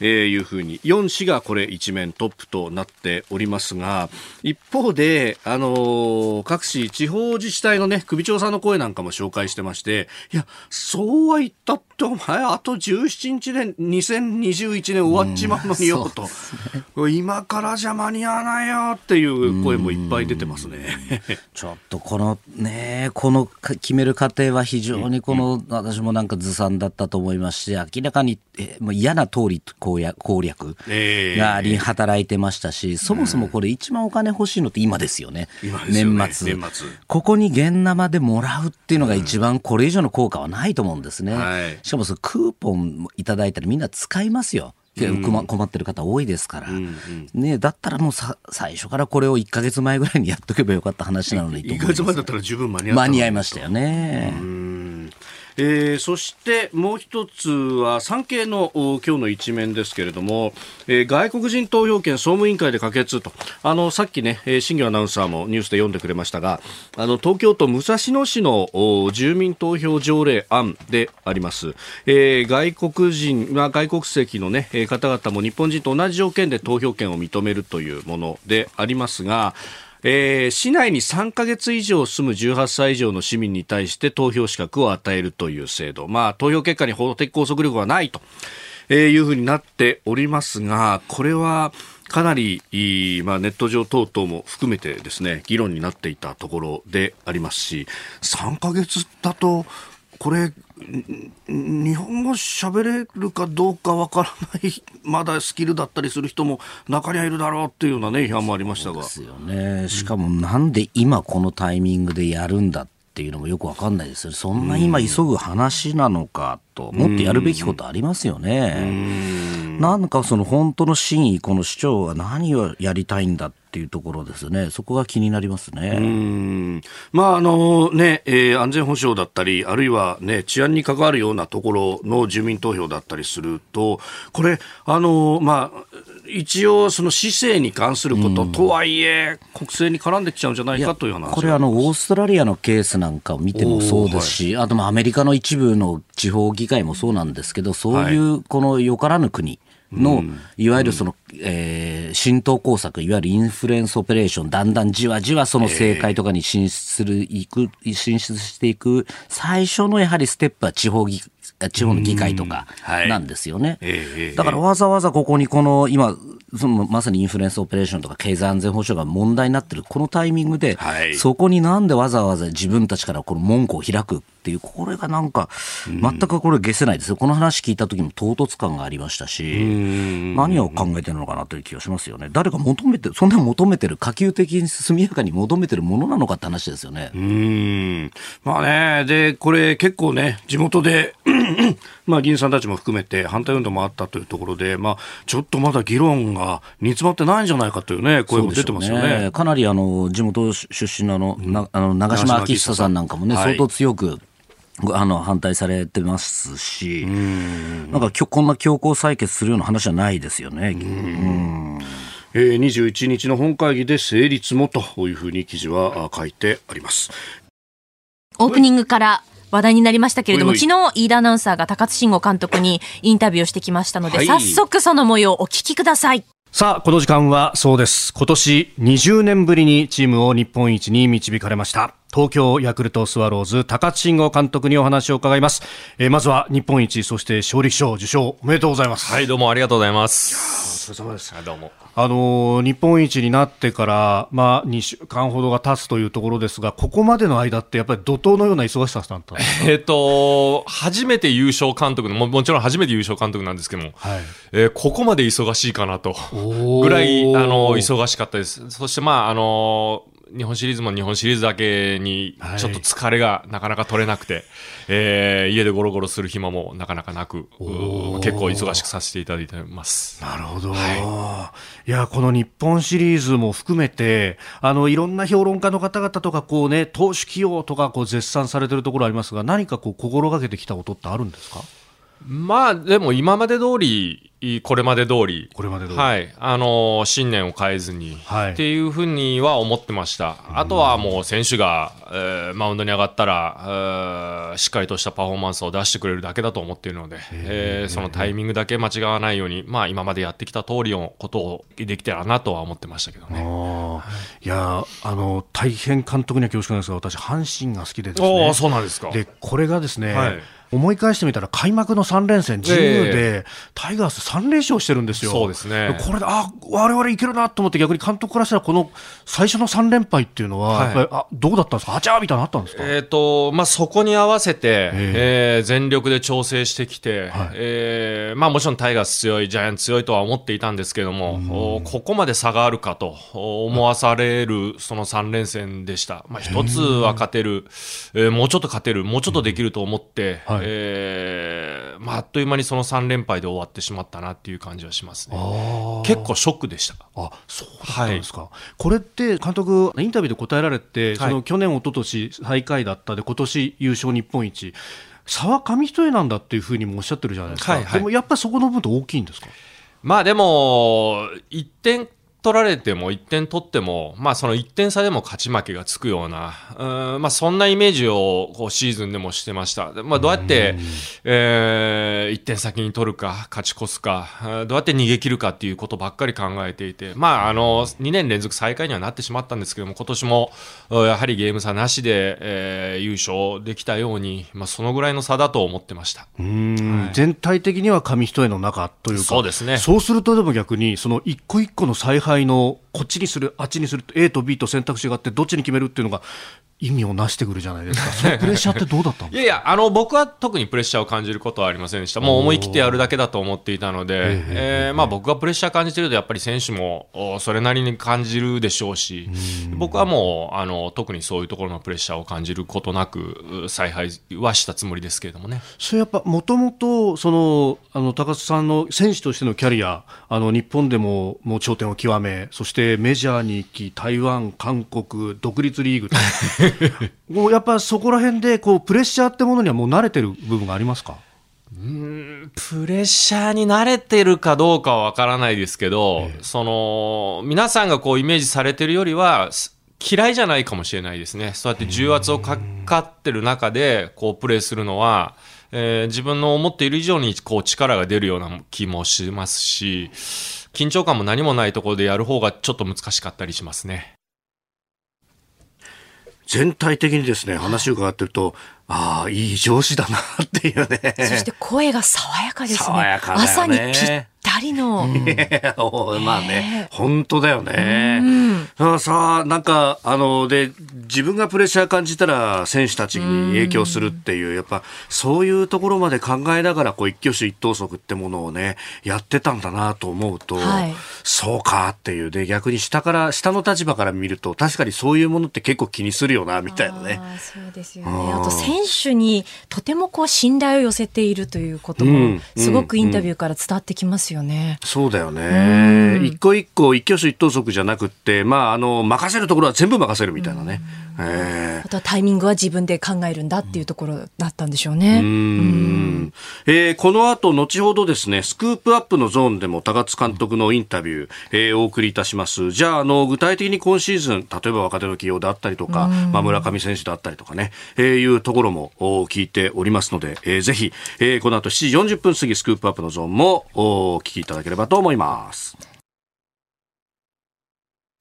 えー、いうふうに4氏がこれ一面トップとなっておりますが一方で、あのー、各市地方自治体のね首長さんの声なんかも紹介してましていやそうは言ったってお前あと17日で2021年終わっちまうのによと、ね、今からじゃ間に合わないよっていう声もいっぱい出てますね。ちょっとこのねこの決める過程は非常にこの、私もなんかずさんだったと思いますし明らかに、えもう嫌な通り攻略攻略があり働いてましたし、そもそもこれ一番お金欲しいのって今ですよね。よね。年末。年末。ここに現生でもらうっていうのが一番これ以上の効果はないと思うんですね。はい、しかもそのクーポンいただいたらみんな使いますよ。困ってる方多いですから、うんうん、ね、だったらもうさ最初からこれを1か月前ぐらいにやっとけばよかった話なのに1か月前だったら十分間に合間に合いましたよね。えー、そしてもう一つは産経の今日の一面ですけれども、えー、外国人投票権総務委員会で可決と。あのさっきね新業アナウンサーもニュースで読んでくれましたがあの東京都武蔵野市の住民投票条例案であります、えー、外国人、まあ、外国籍の、ね、方々も日本人と同じ条件で投票権を認めるというものでありますがえー、市内に3ヶ月以上住む18歳以上の市民に対して投票資格を与えるという制度、まあ、投票結果に法的拘束力はないと、えー、いうふうになっておりますが、これはかなり、まあ、ネット上等々も含めてですね議論になっていたところでありますし3ヶ月だとこれ日本語喋れるかどうかわからない まだスキルだったりする人も中にはいるだろうっていうようなね批判もありましたが。ですよね。しかもなんで今このタイミングでやるんだっていうのもよくわかんないですよそんな今急ぐ話なのかともっとやるべきことありますよね。なんかその本当の真意この市長は何をやりたいんだってっていうところですね、そこが気になりますね。まああのねえー、安全保障だったり、あるいは、ね、治安に関わるようなところの住民投票だったりすると、これ、あのまあ、一応、その市政に関することとはいえ、国政に絡んできちゃうんじゃないかという話これあの、オーストラリアのケースなんかを見てもそうですし、はい、あとアメリカの一部の地方議会もそうなんですけど、そういうこのよからぬ国、の、いわゆるその、えー、浸透工作、いわゆるインフルエンスオペレーション、だんだんじわじわその政界とかに進出する、いく、進出していく、最初のやはりステップは地方議地方の議会とかなんですよね。だからわざわざここにこの今、そのまさにインフルエンスオペレーションとか経済安全保障が問題になってるこのタイミングで、そこになんでわざわざ自分たちからこの門戸を開くっっていう、これがなんか、全くこれ消せないですよ。この話聞いた時も唐突感がありましたし、何を考えてるのかなという気がしますよね。誰か求めて、そんな求めてる、可及的に速やかに求めてるものなのかって話ですよね。うん。まあね、で、これ結構ね、地元で まあ議員さんたちも含めて反対運動もあったというところで、まあちょっとまだ議論が煮詰まってないんじゃないかというね、声も出てますよね。ねかなりあの、地元出身のあの、うん、あの長島昭久さんなんかもね、相当強く、あの反対されてますし、んなんかこんな強行採決するような話はないですよね。うんえー、21日の本会議で成立もというふうに記事は書いてあります。オープニングから話題になりましたけれども、昨日飯田アナウンサーが高津慎吾監督にインタビューをしてきましたので、はい、早速その模様をお聞きください。さあ、この時間はそうです。今年20年ぶりにチームを日本一に導かれました。東京ヤクルトスワローズ高津慎吾監督にお話を伺います、えー、まずは日本一そして勝利賞受賞おめでとうございますはいどうもありがとうございます疲れ様ですどうも。あの日本一になってからまあ2週間ほどが経つというところですがここまでの間ってやっぱり怒涛のような忙しさだったんです えっと初めて優勝監督のももちろん初めて優勝監督なんですけども、はい、えー、ここまで忙しいかなと。ぐらいあの忙しかったです。そしてまああの日本シリーズも日本シリーズだけにちょっと疲れがなかなか取れなくて、はい、えー、家でゴロゴロする暇もなかなかなく結構忙しくさせていただいてます。なるほど、はい、いやこの日本シリーズも含めてあのいろんな評論家の方々とかこう、ね、投手起用とかこう絶賛されてるところありますが何かこう心がけてきたことってあるんですか？まあでも今まで通りこれまで通り、これまで通り、はい、あの信念を変えずに、はい、っていうふうには思ってました、あとはもう選手が、えー、マウンドに上がったら、しっかりとしたパフォーマンスを出してくれるだけだと思っているので、えー、そのタイミングだけ間違わないように、まあ、今までやってきた通りのことをできたらなとは思ってましたけどね。いやあの大変監督には恐縮なんですが、私、阪神が好きでですね、そうなんですか。でこれがですね、はい思い返してみたら開幕の3連戦、神宮でタイガース3連勝してるんですよ。そうですね。これで、あ、我々いけるなと思って逆に監督からしたらこの最初の3連敗っていうのは、はい、あどうだったんですか？あちゃーみたいなのあったんですか？えっ、ー、と、まあ、そこに合わせて、えー、全力で調整してきて、はい、えー、まあ、もちろんタイガース強い、ジャイアンツ強いとは思っていたんですけれども、ここまで差があるかと思わされるその3連戦でした。まあ、一つは勝てる、えー、もうちょっと勝てる、もうちょっとできると思って、はい、えー、まあ、あっという間にその3連敗で終わってしまったなっていう感じはしますね。結構ショックでした。あ、そうだったんですか。はい、これって監督インタビューで答えられて、その去年一昨年最下位だったで今年優勝日本一。差は紙一重なんだっていうふうにもおっしゃってるじゃないですか、はいはい、でもやっぱりそこの部分って大きいんですか？まあでも、1点取られても1点取っても、まあ、その1点差でも勝ち負けがつくような、うんまあ、そんなイメージをこうシーズンでもしてました。まあ、どうやって、えー、1点先に取るか、勝ち越すか、どうやって逃げ切るかっていうことばっかり考えていて、まあ、あの2年連続最下位にはなってしまったんですけども、今年もやはりゲーム差なしで、えー、優勝できたように、まあ、そのぐらいの差だと思ってました、はい、全体的には紙一重の中というか、そうですね。そうするとでも逆に、その一個一個の采配のこっちにする、あっちにする A と B と選択肢があって、どっちに決めるっていうのが、意味をなしてくるじゃないですか、そのプレッシャーってどうだったいやいやあの、僕は特にプレッシャーを感じることはありませんでした、もう思い切ってやるだけだと思っていたので、えー、まあ、僕がプレッシャー感じてると、やっぱり選手もそれなりに感じるでしょうし、僕はもうあの特にそういうところのプレッシャーを感じることなく、采配はしたつもりですけれどもね。それやっぱもともとそのあの高須さんの選手としてのキャリア、あの日本でももう頂点を極め、そしてメジャーに行き、台湾、韓国、独立リーグと。もうやっぱそこら辺でこうプレッシャーってものにはもう慣れてる部分がありますか？うんプレッシャーに慣れてるかどうかはわからないですけど、ええ、その皆さんがこうイメージされてるよりは嫌いじゃないかもしれないですね。そうやって重圧をかかってる中でこうプレーするのは、えー、自分の思っている以上にこう力が出るような気もしますし、緊張感も何もないところでやる方がちょっと難しかったりしますね。全体的にですね、話を伺ってると、ああ、いい上司だなっていうね。そして声が爽やかですね。爽やかだね。朝にぴったりの。まあね、本当だよね。あさあ、なんか、あの、で、自分がプレッシャー感じたら選手たちに影響するっていう、やっぱ、そういうところまで考えながら、こう、一挙手一投足ってものをね、やってたんだなと思うと、はい、そうかっていう、で、逆に下から、下の立場から見ると、確かにそういうものって結構気にするよな、みたいなね。そうですよね。あと、選手にとてもこう、信頼を寄せているということも、すごくインタビューから伝わってきますよね。うん、そうだよね。一個一個、一挙手一投足じゃなくって、まあ、あの、任せるところは全部任せるみたいなね。あとはタイミングは自分で考えるんだっていうところだったんでしょうね。うんえー、この後、後ほどですね、スクープアップのゾーンでも高津監督のインタビュー、えー、お送りいたします。じゃあ、あの、具体的に今シーズン、例えば若手の起用であったりとか、まあ、村上選手であったりとかね、えー、いうところも聞いておりますので、えー、ぜひ、えー、この後7時40分過ぎスクープアップのゾーンもお聞きいただければと思います。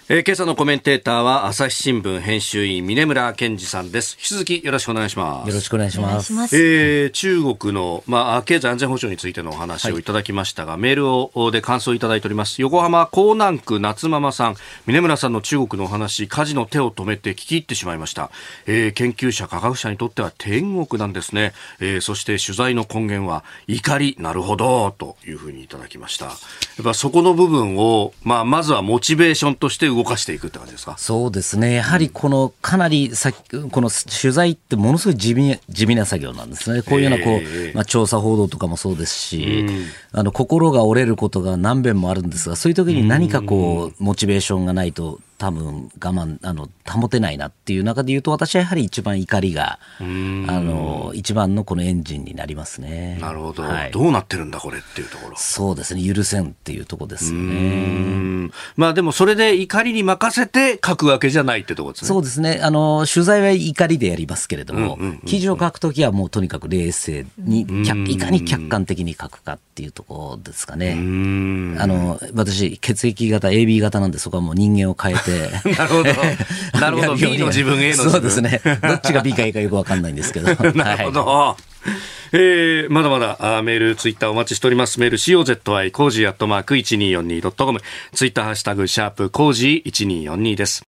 えー、今朝のコメンテーターは朝日新聞編集員峰村健二さんです。引き続きよろしくお願いします。よろしくお願いします。えー、中国のまあ経済安全保障についてのお話をいただきましたが、はい、メールをで感想いただいております。横浜港南区夏ママさん、峰村さんの中国のお話、火事の手を止めて聞き入ってしまいました。えー、研究者科学者にとっては天国なんですね。えー、そして取材の根源は怒りなるほどというふうにいただきました。やっぱそこの部分をまあまずはモチベーションとして動かしていくって感じですか？そうですね、やはりこのかなりさこの取材ってものすごい地味地味な作業なんですね、こういうようなこう、えー、まあ、調査報道とかもそうですし、あの心が折れることが何遍もあるんですが、そういう時に何かこう、モチベーションがないと、多分我慢あの保てないなっていう中で言うと私はやはり一番怒りがあの一番のこのエンジンになりますね。なるほど、はい、どうなってるんだこれっていうところ。そうですね。許せんっていうところですよねまあでもそれで怒りに任せて書くわけじゃないってところですね。そうですね。あの取材は怒りでやりますけれども、記事を書くときはもうとにかく冷静にいかに客観的に書くかっていうところですかね。あの私血液型 AB 型なんでそこはもう人間を変えて なるほど。なるほど。B の自分、A の自分。そうですね。どっちが B か A かよくわかんないんですけど。なるほど。はい、えー、まだまだあメール、ツイッターお待ちしております。メール、COZY、 cozy アットマーク 1242.com。ツイッターハッシュタグ、シャープ、コージー1242です。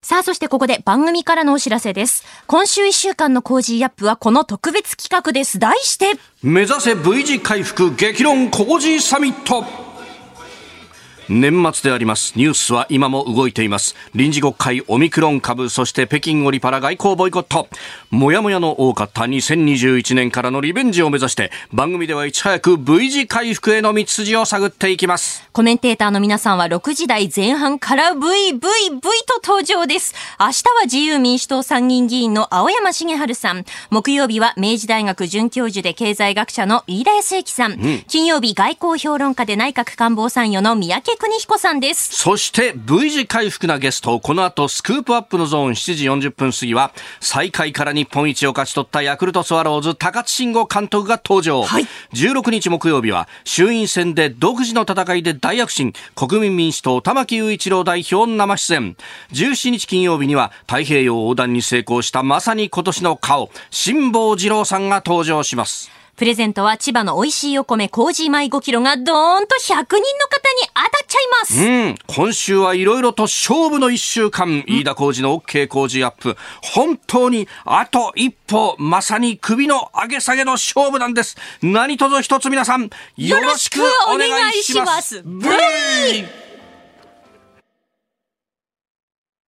さあ、そしてここで番組からのお知らせです。今週1週間の Cozy up はこの特別企画です。題して、目指せ V 字回復激論コージーサミット年末であります。ニュースは今も動いています。臨時国会オミクロン株そして北京オリパラ外交ボイコット。もやもやの多かった2021年からのリベンジを目指して番組ではいち早く V 字回復への道筋を探っていきます。コメンテーターの皆さんは6時台前半から VVV と登場です。明日は自由民主党参議院議員の青山茂春さん。木曜日は明治大学准教授で経済学者の飯田康之さん、うん、金曜日外交評論家で内閣官房参与の三宅邦彦さんです。そして V 字回復なゲスト、この後スクープアップのゾーン7時40分過ぎは、最下位から日本一を勝ち取ったヤクルトスワローズ高津慎吾監督が登場。はい、16日木曜日は衆院選で独自の戦いで大躍進、国民民主党玉木雄一郎代表生出演。17日金曜日には太平洋横断に成功したまさに今年の顔、辛坊二郎さんが登場します。プレゼントは千葉の美味しいお米、麹米5キロがドーンと100人の方に当たっちゃいます。うん。今週はいろいろと勝負の1週間、飯田麹の OK 麹アップ。本当にあと一歩、まさに首の上げ下げの勝負なんです。何卒一つ皆さん、よろしくお願いします。ブイ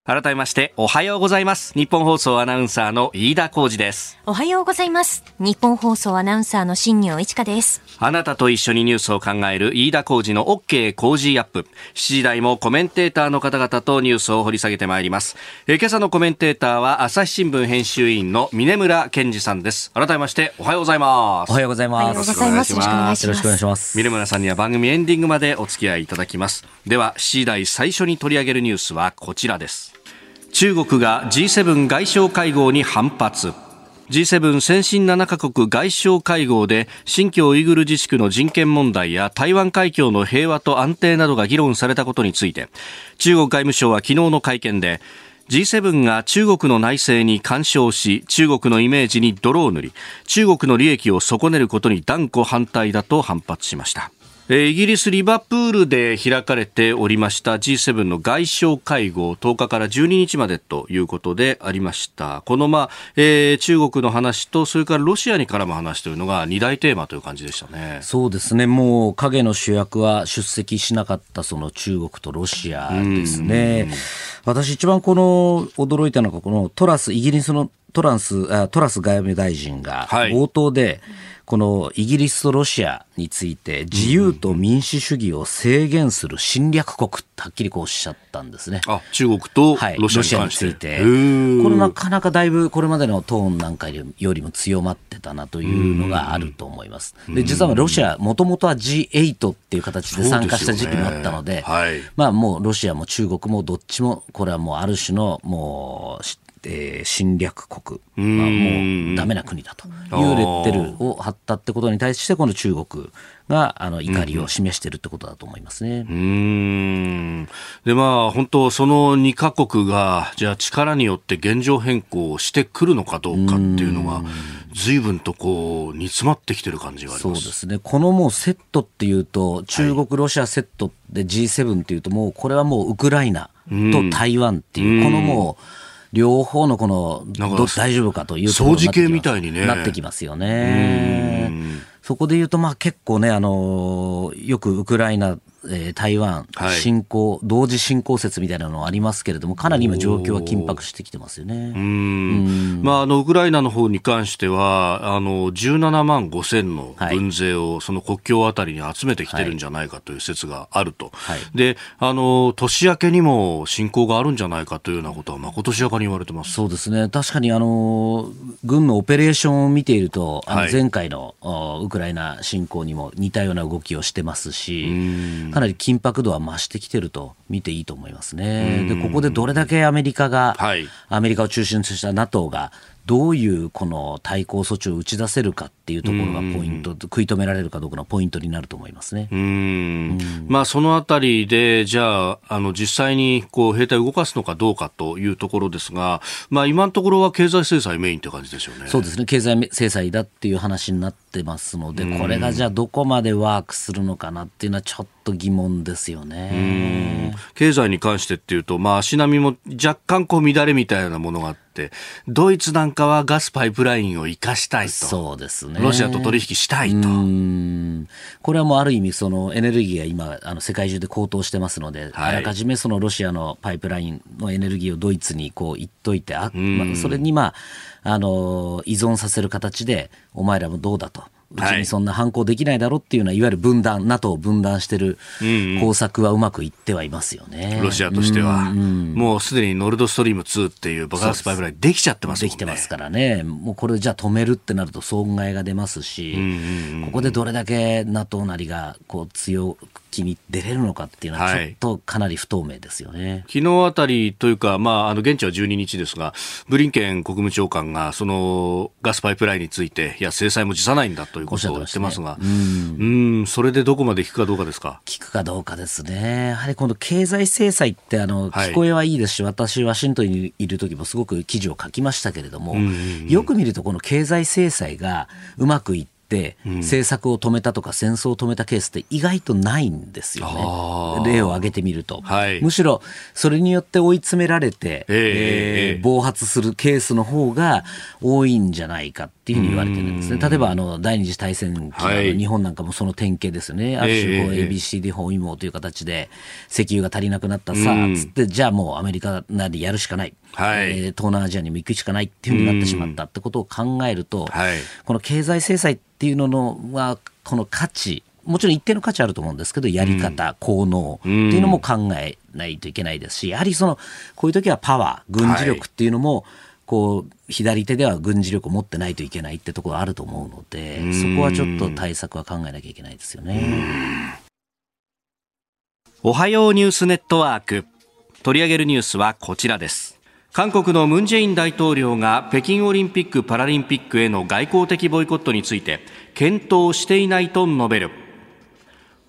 改めましておはようございます。日本放送アナウンサーの飯田浩二です。おはようございます。日本放送アナウンサーの新業一華です。あなたと一緒にニュースを考える飯田浩二の OK 工事アップ。7時台もコメンテーターの方々とニュースを掘り下げてまいります。え今朝のコメンテーターは朝日新聞編集員の峰村健二さんです。改めましておはようございます。おはようございます。よろしくお願いします。よろしくお願いします。峰村さんには番組エンディングまでお付き合いいただきます。では7時台最初に取り上げるニュースはこちらです中国が G7 外相会合に反発。G7 先進7カ国外相会合で新疆ウイグル自治区の人権問題や台湾海峡の平和と安定などが議論されたことについて中国外務省は昨日の会見で G7 が中国の内政に干渉し中国のイメージに泥を塗り中国の利益を損ねることに断固反対だと反発しました。イギリス・リバプールで開かれておりました G7 の外相会合10日から12日までということでありました。この、まあえー、中国の話とそれからロシアに絡む話というのが2大テーマという感じでしたね。そうですね。もう影の主役は出席しなかったその中国とロシアですね。私一番この驚いたのがこのトラスイギリスのトランストラス外務大臣が冒頭で、はいこのイギリスとロシアについて自由と民主主義を制限する侵略国はっきりこうおっしゃったんですね。あ中国とロシアについて、これなかなかだいぶこれまでのトーンなんかよりも強まってたなというのがあると思います。で実はロシアもともとは G8 っていう形で参加した時期もあったので、でねはい、まあもうロシアも中国もどっちもこれはもうある種のもうえー、侵略国、まあ、もうダメな国だと。いうレッテルを貼ったってことに対してこの中国があの怒りを示しているってことだと思いますね。うん。でまあ本当その2か国がじゃあ力によって現状変更をしてくるのかどうかっていうのが随分とこう煮詰まってきてる感じがあります。そうですね。このもうセットっていうと中国、ロシアセットで G7 っていうともうこれはもうウクライナと台湾っていうこのもう両方のこの大丈夫かというところになってみたいに、ね、なってきますよね。そこで言うと、まあ結構ね、あのよくウクライナえー、台湾侵攻、はい、同時侵攻説みたいなのありますけれども、かなり今、状況は緊迫してきてますよね。うん。まあ、あのウクライナの方に関しては、あの17万5千の軍勢をその国境あたりに集めてきてるんじゃないかという説があると、はい、であの年明けにも侵攻があるんじゃないかというようなことは、まことしやかに言われてます。そうですね、確かにあの軍のオペレーションを見ていると、あの前回の、はい、ウクライナ侵攻にも似たような動きをしてますし。かなり緊迫度は増してきてると見ていいと思いますね。で、ここでどれだけアメリカが、はい、アメリカを中心とした NATO がどういうこの対抗措置を打ち出せるかっていうところがポイント、食い止められるかどうかのポイントになると思いますね。うん。まあ、そのあたりで、じゃあ、あの実際にこう兵隊を動かすのかどうかというところですが、まあ、今のところは経済制裁メインって感じですよね。そうですね、経済制裁だっていう話になってますので、これがじゃあどこまでワークするのかなっていうのはちょっと疑問ですよね。経済に関してっていうと、まあ、足並みも若干こう乱れみたいなものがあって、ドイツなんかはガスパイプラインを生かしたいと。そうですね。ロシアと取引したいと。これはもうある意味そのエネルギーが今あの世界中で高騰してますので、はい、あらかじめそのロシアのパイプラインのエネルギーをドイツにこう言っといて、あまあ、それにまあ、あの依存させる形でお前らもどうだと。うちにそんな反抗できないだろうっていうのは、いわゆる分断、NATO を分断してる工作はうまくいってはいますよね。ロシアとしては。もうすでにノルドストリーム2っていう爆発パイプラインできちゃってますもんね。できてますからね。もうこれじゃあ止めるってなると損害が出ますし、ここでどれだけ NATO なりがこう強気に出れるのかっていうのは、ちょっとかなり不透明ですよね、はい、昨日あたりというか、まあ、あの現地は12日ですが、ブリンケン国務長官が、そのガスパイプラインについて、いや、制裁も辞さないんだということを言ってますが、すね、うん、それでどこまで効くかどうかですか？効くかどうかですね。やはりこの経済制裁ってあの、聞こえはいいですし、私、ワシントンにいる時もすごく記事を書きましたけれども、よく見ると、この経済制裁がうまくいって政策を止めたとか戦争を止めたケースって意外とないんですよね。例を挙げてみると、はい、むしろそれによって追い詰められて、えー、えー、暴発するケースの方が多いんじゃないかっていうふうに言われてるんですね。例えばあの第二次大戦期、はい、日本なんかもその典型ですよね。ある種こう ABCD 包囲網という形で石油が足りなくなったさあつってじゃあもうアメリカなりやるしかない。はい、えー、東南アジアにも行くしかないっていうふうになってしまったってことを考えると、はい、この経済制裁っていうののはこの価値もちろん一定の価値あると思うんですけどやり方、効能っていうのも考えないといけないですしやはりそのこういう時はパワー軍事力っていうのも、こう左手では軍事力を持ってないといけないってところあると思うのでそこはちょっと対策は考えなきゃいけないですよね。おはようニュースネットワーク。取り上げるニュースはこちらです韓国のムン・ジェイン大統領が北京オリンピック・パラリンピックへの外交的ボイコットについて検討していないと述べる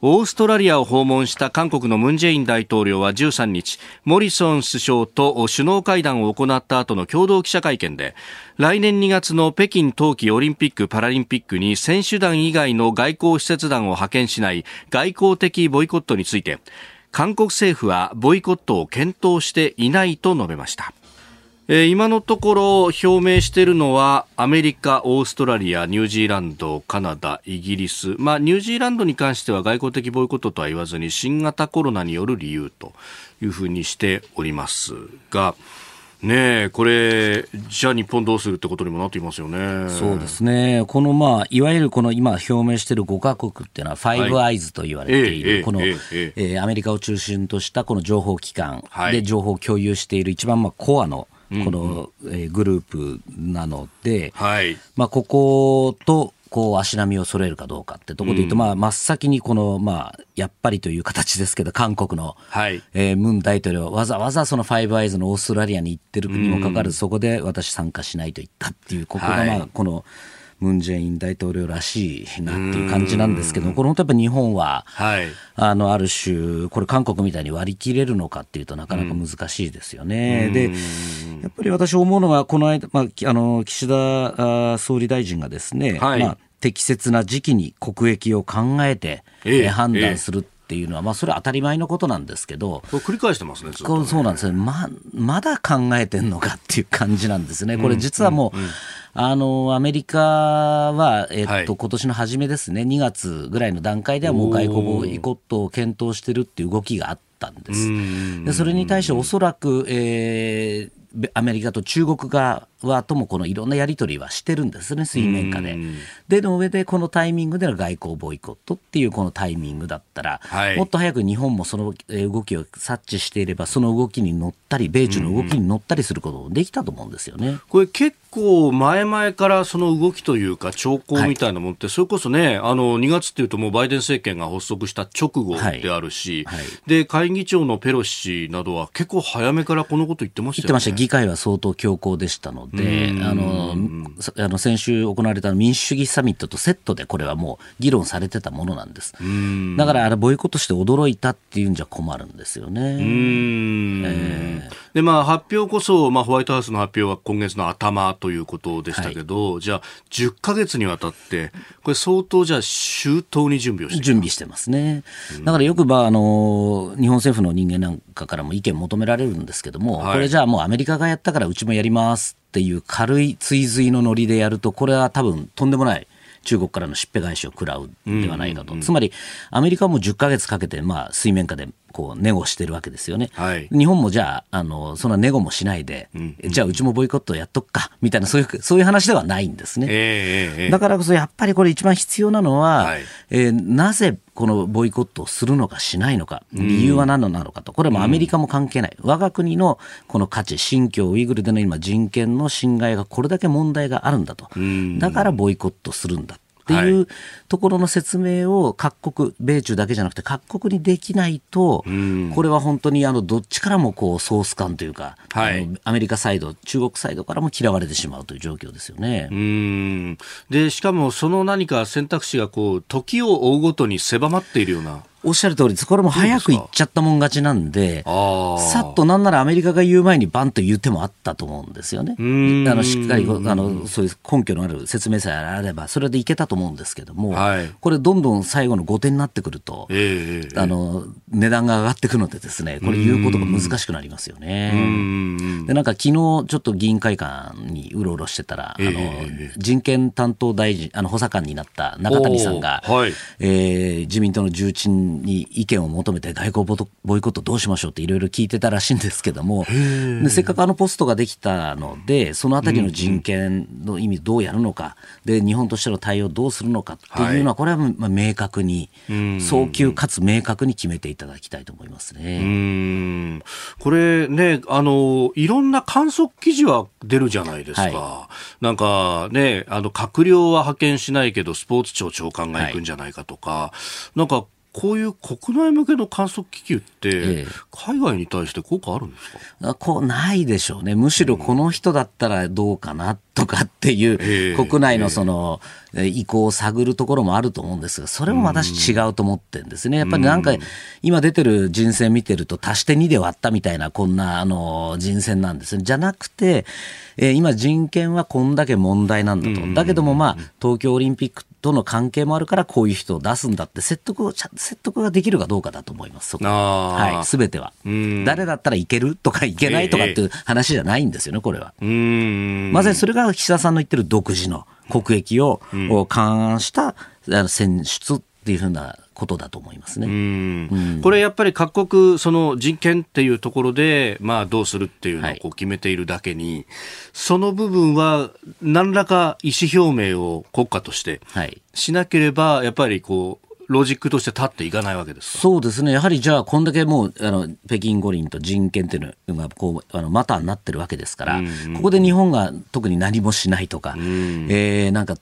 オーストラリアを訪問した韓国のムン・ジェイン大統領は13日、モリソン首相と首脳会談を行った後の共同記者会見で、来年2月の北京冬季オリンピック・パラリンピックに選手団以外の外交施設団を派遣しない外交的ボイコットについて、韓国政府はボイコットを検討していないと述べました。えー、今のところ表明しているのはアメリカ、オーストラリア、ニュージーランド、カナダ、イギリス、まあ、ニュージーランドに関しては外交的ボイコットとは言わずに新型コロナによる理由というふうにしておりますが、ねえ、これ、じゃあ日本どうするってことにもなっていますよね。そうですね。このまあ、いわゆるこの今表明している5カ国っていうのは、ファイブアイズと言われている、この、ええアメリカを中心としたこの情報機関。で情報を共有している一番まあコアのこの、えグループなので、はい、まあ、こことこう足並みを揃えるかどうかってところで言うと、うん、まあ、真っ先にこの、まあ、やっぱりという形ですけど、韓国の、はい、えー、ムン大統領、わざわざそのファイブアイズのオーストラリアに行ってるにもかかわらず、そこで私参加しないと言ったっていう、ここがまあ、この、ムン・ジェイン大統領らしいなっていう感じなんですけどこれ本当やっぱ日本は、はい、あのある種これ韓国みたいに割り切れるのかっていうとなかなか難しいですよね。でやっぱり私思うのはこの間、まあ、あの岸田総理大臣がですね、はい、まあ、適切な時期に国益を考えて、ええ。判断する、えっていうのは、まあ、それは当たり前のことなんですけど、これ繰り返してますね、ね。そうなんですね、ままだ考えてんのかっていう感じなんですね、これ、実はもう、うんうん。うんあのアメリカは、えっと、はい、今年の初めですね、2月ぐらいの段階ではもう外交ボイコットを検討してるっていう動きがあったんです。でそれに対しておそらく、えーアメリカと中国側ともこのいろんなやり取りはしてるんですね、水面下で。で、の上で、このタイミングでの外交ボイコットっていうこのタイミングだったら、はい、もっと早く日本もその動きを察知していれば、その動きに乗ったり、米中の動きに乗ったりすることもできたと思うんですよね。これ結構前々からその動きというか兆候みたいなものって、それこそね、あの2月っていうともうバイデン政権が発足した直後であるし、で会議長のペロシなどは結構早めからこのこと言ってましたよね。言ってました。議会は相当強硬でしたので、あのあの先週行われた民主主義サミットとセットでこれはもう議論されてたものなんです。だからあれボイコットして驚いたっていうんじゃ困るんですよね。えー、でまあ発表こそまあホワイトハウスの発表は今月の頭ということでしたけど、はい、じゃあ、10か月にわたって、これ、相当じゃあ、周到に準備をして準備してますね。だからよく、まあ、あの日本政府の人間なんかからも意見求められるんですけども、はい、これじゃあもうアメリカがやったからうちもやりますっていう軽い追随のノリでやると、これは多分とんでもない。中国からのしっぺ返しを食らうではないかと、つまりアメリカも10か月かけて、まあ、水面下でこうネゴしてるわけですよね、はい、日本もじゃああのそんなネゴもしないで、うんうん、じゃあうちもボイコットやっとくかみたいなそういう そういう話ではないんですね、えーえー、だからこそやっぱりこれ一番必要なのは、はい、えー、なぜこのボイコットをするのかしないのか理由は何なのかと。これもアメリカも関係ない、我が国のこの価値新疆ウイグルでの今人権の侵害がこれだけ問題があるんだと。だからボイコットするんだっていうところの説明を各国、米中だけじゃなくて各国にできないと、これは本当にあのどっちからもこうソース感というか、はい、アメリカサイド、中国サイドからも嫌われてしまうという状況ですよね。うんでしかもその何か選択肢がこう時を追うごとに狭まっているような。おっしゃる通りです。これも早く行っちゃったもん勝ちなんで、さっとなんならアメリカが言う前にバンと言う手もあったと思うんですよね。あのしっかりあのそういう根拠のある説明さえあれば、それでいけたと思うんですけども、はい、これどんどん最後の後手になってくると、えー、あの値段が上がってくるのでですね、これ言うことが難しくなりますよね。でなんか昨日ちょっと議員会館にうろうろしてたら、えー、あの人権担当大臣、あの補佐官になった中谷さんが、はい、えー、自民党の重鎮に意見を求めて外交ボイコットどうしましょうっていろいろ聞いてたらしいんですけどもでせっかくあのポストができたのでそのあたりの人権の意味どうやるのかで日本としての対応どうするのかっていうのはこれはまあ明確に早急かつ明確に決めていただきたいと思いますね。これねあのいろんな観測記事は出るじゃないですか。はい、なんかねあの閣僚は派遣しないけどスポーツ庁長官が行くんじゃないかとか、はい、なんかこういう国内向けの観測気球って、海外に対して効果あるんですか、ええ、こうないでしょうね、むしろこの人だったらどうかなとかっていう、国内のその、意向を探るところもあると思うんですが、それも私違うと思ってるんですね。やっぱりなんか、今出てる人選見てると足して2で割ったみたいな、こんな、あの、人選なんですね。じゃなくて、えー、今人権はこんだけ問題なんだと。だけどもまあ、東京オリンピックとの関係もあるからこういう人を出すんだって説得を、説得ができるかどうかだと思います。はい、すべては。誰だったらいけるとかいけないとかっていう話じゃないんですよね、これは。まさにそれが岸田さんの言ってる独自の国益を勘案した選出っていうふうなことだと思いますね、うん。これやっぱり各国、その人権っていうところで、まあ、どうするっていうのをこう決めているだけに、はい、その部分は何らか意思表明を国家としてしなければ、やっぱりこう、ロジックとして立っていかないわけですそうですね、やはりじゃあ、こんだけもうあの北京五輪と人権っていうのがこうあのマターになってるわけですから、うんうん、ここで日本が特に何もしないとか、うん、えー、なんか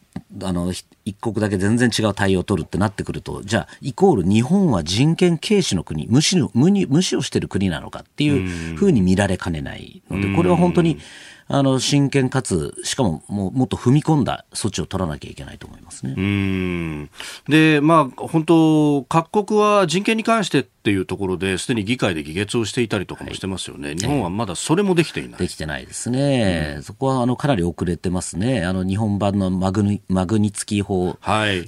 あの一国だけ全然違う対応を取るってなってくると、じゃあ、イコール日本は人権軽視の国、無視無無視をしている国なのかっていうふうに見られかねないので、これは本当に。あの真剣かつ、しかもももっと踏み込んだ措置を取らなきゃいけないと思いますね。うんで、まあ、本当、各国は人権に関してっていうところですでに議会で議決をしていたりとかもしてますよね、はい、日本はまだそれもできていない。できてないですね、うん、そこはあのかなり遅れてますね、あの日本版のマグニマグニツキー法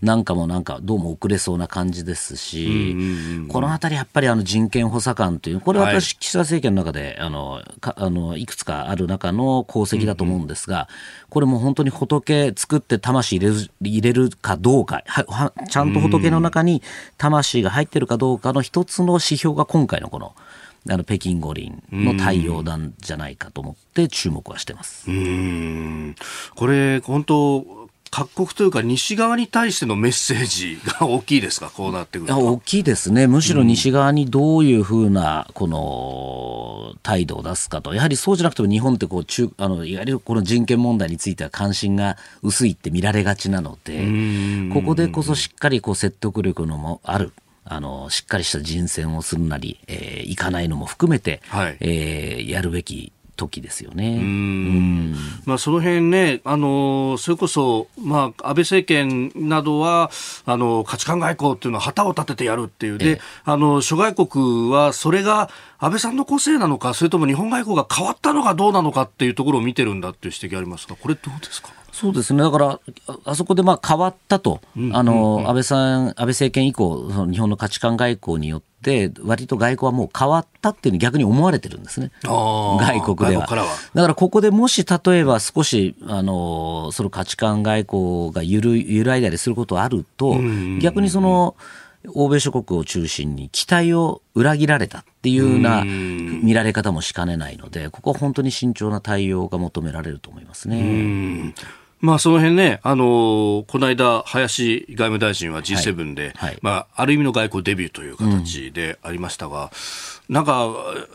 なんかもなんかどうも遅れそうな感じですし、このあたりやっぱりあの人権補佐官という、これは私、岸田政権の中であのかあのいくつかある中の功績だと思うんですが、これも本当に仏作って魂入れる入れるかどうかは、ちゃんと仏の中に魂が入ってるかどうかの一つの指標が今回のこのあの北京五輪の対応なんじゃないかと思って注目はしてます。うんこれ本当各国というか西側に対してのメッセージが大きいですか、こうなってくると。大きいですね。むしろ西側にどういうふうな、この、態度を出すかと。やはりそうじゃなくても日本ってこう、中、あの、いわゆるこの人権問題については関心が薄いって見られがちなので、ここでこそしっかりこう説得力のもある。あの、しっかりした人選をするなり、えー、行かないのも含めて、はい、えー、やるべき時ですよね。うん。まあ、その辺ね、あのそれこそ、まあ、安倍政権などはあの価値観外交っていうのは旗を立ててやるっていう、で、あの諸外国はそれが安倍さんの個性なのか、それとも日本外交が変わったのかどうなのかっていうところを見てるんだっていう指摘ありますが、これどうですか？そうですね、だから、あそこでまあ変わったと、あの安倍さん、安倍政権以降、その日本の価値観外交によって、割と外交はもう変わったっていうに逆に思われてるんですね、外国では。は。だからここでもし例えば少し、あのその価値観外交が揺る揺らいだりすることあると、逆にその、欧米諸国を中心に期待を裏切られたっていうような見られ方もしかねないので、ここは本当に慎重な対応が求められると思いますね。まあ、その辺ね、あのー、この間、林外務大臣は G7 で、はい。はい、まあ、ある意味の外交デビューという形でありましたが、うん、なんか、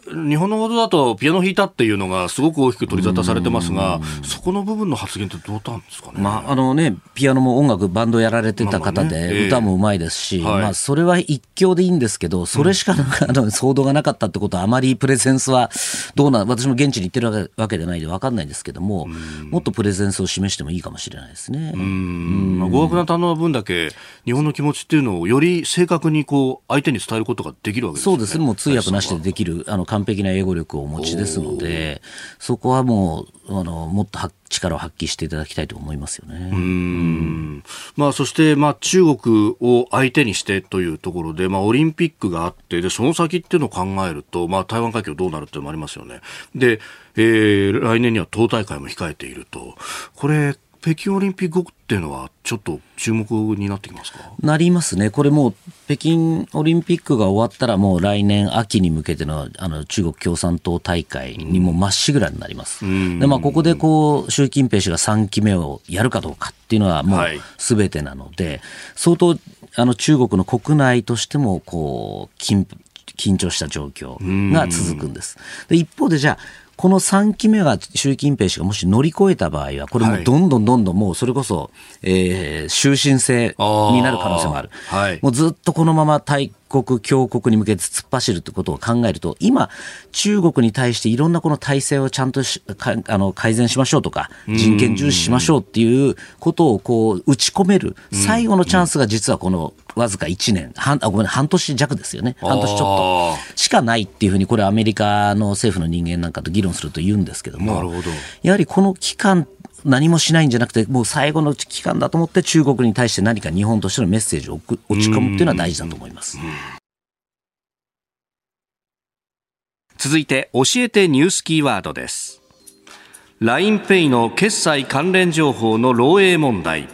日本のことだとピアノ弾いたっていうのがすごく大きく取り沙汰されてますが、そこの部分の発言ってどうなんですかね？まあ、あのね、ピアノも音楽、バンドやられてた方で、歌もうまいですし、まあ、まあ、それは一興でいいんですけど、それしかなんか、あの、騒動がなかったってことは、あまりプレゼンスは、どうな、私も現地に行ってるわけでないんで分かんないんですけども、もっとプレゼンスを示してもいいかもしれないですね。うん。まあ、合格な堪能な分だけ、日本の気持ちっていうのをより正確にこう、相手に伝えることができるわけですね。そうですね。もう通訳なしでできる、あの、完璧な英語力をお持ちですので、そこはもう、あの、もっと力を発揮していただきたいと思いますよね。うんまあ、そして、まあ、中国を相手にしてというところで、まあ、オリンピックがあって、で、その先っていうのを考えると、まあ、台湾海峡どうなるっていうのもありますよね。で、えー、来年には党大会も控えていると。これ、北京オリンピック後っていうのは、ちょっと注目になってきますか？なりますね、これもう、北京オリンピックが終わったら、もう来年秋に向けてのあの中国共産党大会にもまっしぐらになります。でまあ、ここでこう習近平氏が3期目をやるかどうかっていうのは、もうすべてなので、はい、相当あの中国の国内としてもこう緊 緊張した状況が続くんです。で一方でじゃあこの3期目が習近平氏がもし乗り越えた場合は、これもどんどんどんどんもうそれこそ、えー、終身制になる可能性もある。はい、もうずっとこのまま対国強国に向けて突っ走るってことを考えると、今、中国に対していろんなこの体制をちゃんとあの改善しましょうとか、人権重視しましょうっていうことをこう打ち込める最後のチャンスが実はこのわずか1年、半あごめん半年弱ですよね、半年ちょっとしかないっていうふうに、これ、アメリカの政府の人間なんかと議論すると言うんですけども、ど。やはりこの期間何もしないんじゃなくて、もう最後の期間だと思って、中国に対して何か日本としてのメッセージを落ち込むっていうのは大事だと思います。続いて、教えてニュースキーワードです。l i n e イの決済関連情報の漏洩問題。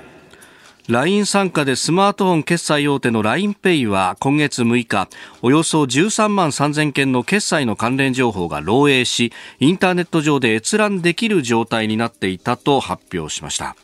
LINE 参加でスマートフォン決済大手の LINEPay は今月6日、およそ13万3000件の決済の関連情報が漏えいし、インターネット上で閲覧できる状態になっていたと発表しました。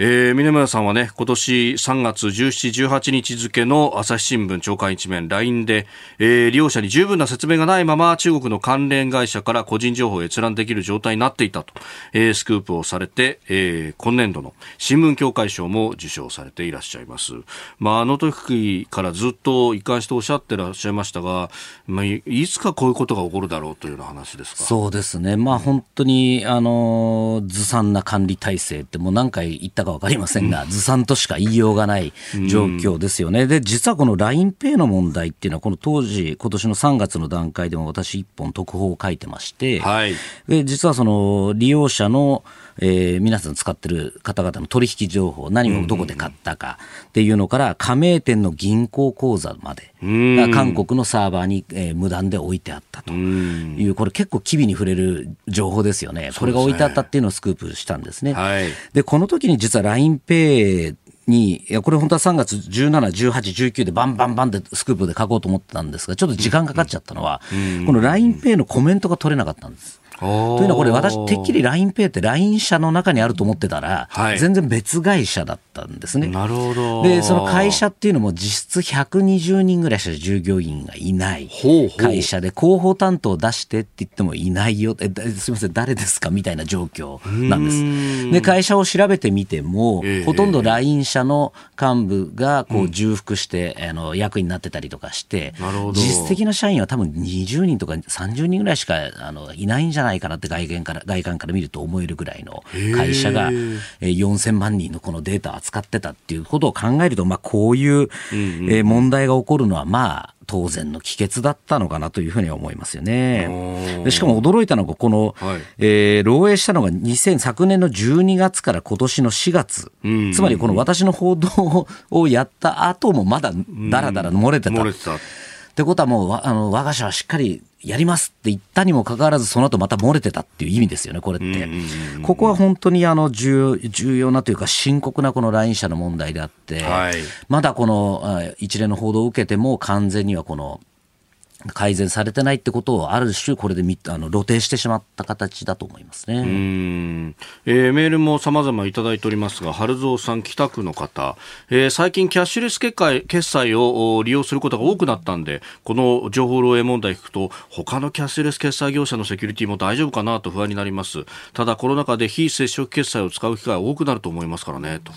えー、峰村さんはね、今年3月17、18日付の朝日新聞長官一面 LINE で、えー、利用者に十分な説明がないまま中国の関連会社から個人情報を閲覧できる状態になっていたと、えー、スクープをされて、えー、今年度の新聞協会賞も受賞されていらっしゃいます。まあ、あの時からずっと一貫しておっしゃってらっしゃいましたが、まあ、いつかこういうことが起こるだろうというような話ですか？そうですね。まあ、本当に、あの、ずさんな管理体制ってもう何回言ったか分かりませんが、ずさんとしか言いようがない状況ですよね。で、実はこの LINEPay の問題っていうのは、この当時、今年の3月の段階でも私一本特報を書いてまして、はい、で実はその利用者のえー、皆さん使ってる方々の取引情報、何をどこで買ったかっていうのから、加盟店の銀行口座まで、韓国のサーバーに、えー、無断で置いてあったという、これ結構機微に触れる情報ですよね。これが置いてあったっていうのをスクープしたんですね。はい、で、この時に実は LINEPay に、いや、これ本当は3月17、18、19でバンバンバンでスクープで書こうと思ってたんですが、ちょっと時間かかっちゃったのは、この LINEPay のコメントが取れなかったんです。というのはこれ私てっきり LINEPay って LINE 社の中にあると思ってたら、全然別会社だったんですね。なるほど。で、その会社っていうのも実質120人ぐらいしか従業員がいない会社で広報担当を出してって言ってもいないよ。えすみません、誰ですかみたいな状況なんです。で、会社を調べてみても、えー、ほとんど LINE 社の幹部がこう重複して、うん、あの役になってたりとかして、実質的な社員は多分20人とか30人ぐらいしかあのいないんじゃないないかなって外見から外観から見ると思えるぐらいの会社が4000万人のこのデータを扱ってたっていうことを考えると、まあ、こういう問題が起こるのはまあ当然の帰結だったのかなというふうに思いますよね。でしかも驚いたのが、この、はい、えー、漏洩したのが2000昨年の12月から今年の4月、つ。まりこの私の報道をやった後もまだだらだら漏れてた。漏れてた。ってことはもう、あの、我が社はしっかりやりますって言ったにもかかわらず、その後また漏れてたっていう意味ですよね、これって。ここは本当にあの重要なというか、深刻なこの LINE 社の問題であって、はい、まだこの一連の報道を受けても、完全にはこの改善されてないってことをある種これであの露呈してしまった形だと思いますね。うん、えー、メールも様々いただいておりますが、春蔵さん北区の方、えー、最近キャッシュレス決済決済を利用することが多くなったんで、この情報漏洩問題聞くと、他のキャッシュレス決済業者のセキュリティも大丈夫かなと不安になります。ただコロナ禍で非接触決済を使う機会が多くなると思いますからね、と。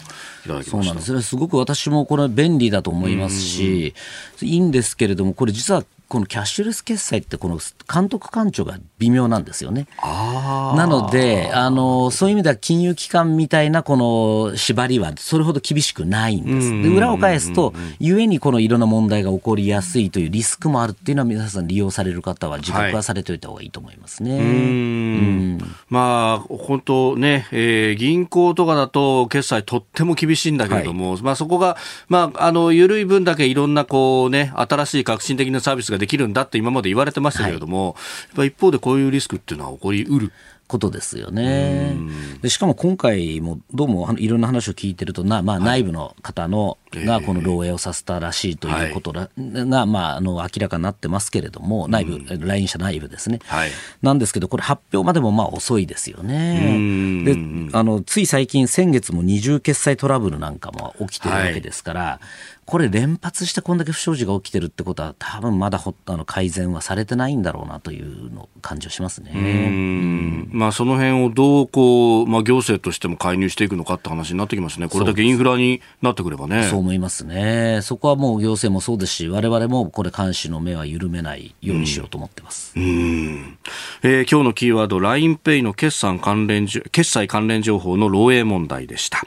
そうなんですすごく私もこれ便利だと思いますし、いいんですけれども、これ実はこのキャッシュレス決済ってこの監督官庁が微妙なんですよね。なのであのそういう意味では金融機関みたいなこの縛りはそれほど厳しくないんです。で裏を返すと故にこのいろんな問題が起こりやすいというリスクもあるっていうのは皆さん利用される方は自覚はされておいた方がいいと思いますね。はい、うんまあ本当ね、えー、銀行とかだと決済とっても厳しいんだけれども、はい、まあそこがまああの緩い分だけいろんなこうね新しい革新的なサービスができるんだって今まで言われてましたけれども、はい、一方でこういうリスクっていうのは起こりうることですよね。でしかも今回もどうもいろんな話を聞いてるとな、まあ、内部の方の、はい、がこの漏洩をさせたらしいということが、が、まあ、あの明らかになってますけれども内部、LINE 社内部ですね、はい、なんですけどこれ発表までもまあ遅いですよね。であのつい最近先月も二重決済トラブルなんかも起きてるわけですから、はい。これ連発してこんだけ不祥事が起きてるってことは多分まだほあの改善はされてないんだろうなというの感じはしますね。うん。まあ、その辺をどうこう、まあ、行政としても介入していくのかって話になってきますね。これだけインフラになってくればね。思いますね。そこはもう行政もそうですし、我々もこれ監視の目は緩めないようにしようと思ってます。うん。うんえー、今日のキーワード、LINEPay の決算関連、決済関連情報の漏洩問題でした。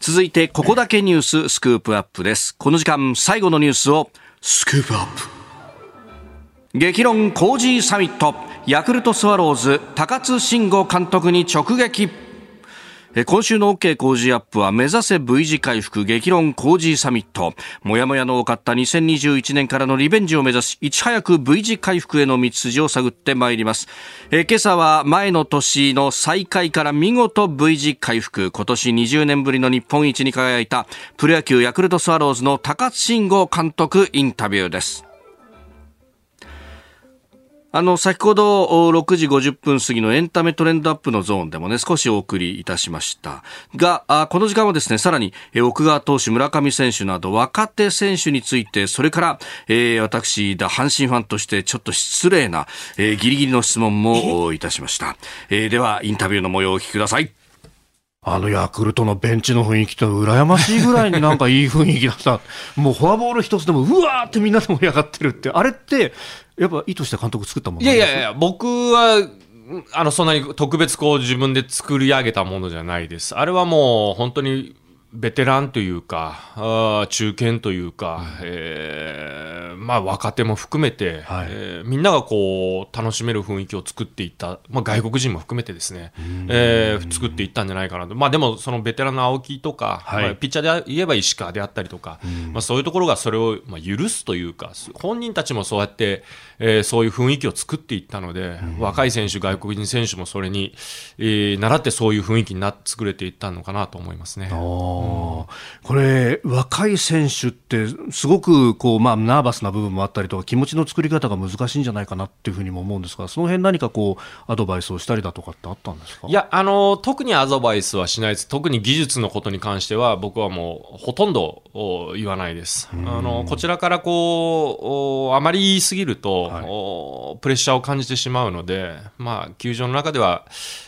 続いて、ここだけニューススクープアップです。この時間、最後のニュースを、スクープアップ。激論コージーサミット、ヤクルトスワローズ、高津慎吾監督に直撃。今週の OK 工事アップは目指せ V 字回復激論工事サミット。もやもやの多かった2021年からのリベンジを目指し、いち早く V 字回復への道筋を探ってまいります。え今朝は前の年の再開から見事 V 字回復。今年20年ぶりの日本一に輝いたプロ野球ヤクルトスワローズの高津慎吾監督インタビューです。あの、先ほど6時50分過ぎのエンタメトレンドアップのゾーンでもね、少しお送りいたしました。が、この時間はですね、さらに、奥川投手、村上選手など若手選手について、それから、えー、私、だ、阪神ファンとしてちょっと失礼な、えー、ギリギリの質問もいたしました。えー、では、インタビューの模様をお聞きください。あのヤクルトのベンチの雰囲気と羨ましいぐらいになんかいい雰囲気だった。もうフォアボール一つでもうわーってみんなで盛り上がってるって、あれってやっぱ意図して監督作ったものいやいやいや、僕は、あの、そんなに特別こう自分で作り上げたものじゃないです。あれはもう本当にベテランというか、あ中堅というか、うん、えー、まあ、若手も含めて、はい、えー、みんながこう楽しめる雰囲気を作っていった、まあ、外国人も含めてですね、えー、作っていったんじゃないかなと、まあ、でもそのベテランの青木とか、はい、まあ、ピッチャーで言えば石川であったりとか、まあ、そういうところがそれをまあ許すというか、本人たちもそうやって、えー、そういう雰囲気を作っていったので、若い選手、外国人選手もそれに、えー、習ってそういう雰囲気にな作れていったのかなと思いますね。これ、若い選手って、すごくこう、まあ、ナーバスな部分もあったりとか、気持ちの作り方が難しいんじゃないかなっていうふうにも思うんですが、その辺何かこう、アドバイスをしたりだとかってあったんですか？いや、あの、特にアドバイスはしないです。特に技術のことに関しては、僕はもう、ほとんど言わないです。あの、こちらからこう、あまり言いすぎると、はい、プレッシャーを感じてしまうので、まあ、球場の中では、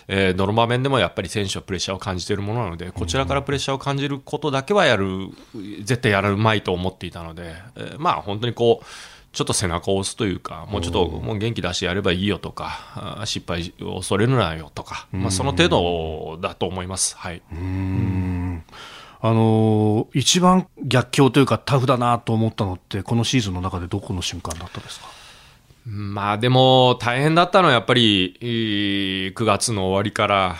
えー、どの場面でもやっぱり選手はプレッシャーを感じているものなので、こちらからプレッシャーを感じることだけはやる、絶対やるまいと思っていたので、えー、まあ本当にこう、ちょっと背中を押すというか、もうちょっともう元気出してやればいいよとか、失敗を恐れるなよとか、まあ、その程度だと思います。はい。うんあの一番逆境というかタフだなと思ったのってこのシーズンの中でどこの瞬間だったですか？まあでも大変だったのはやっぱり9月の終わりから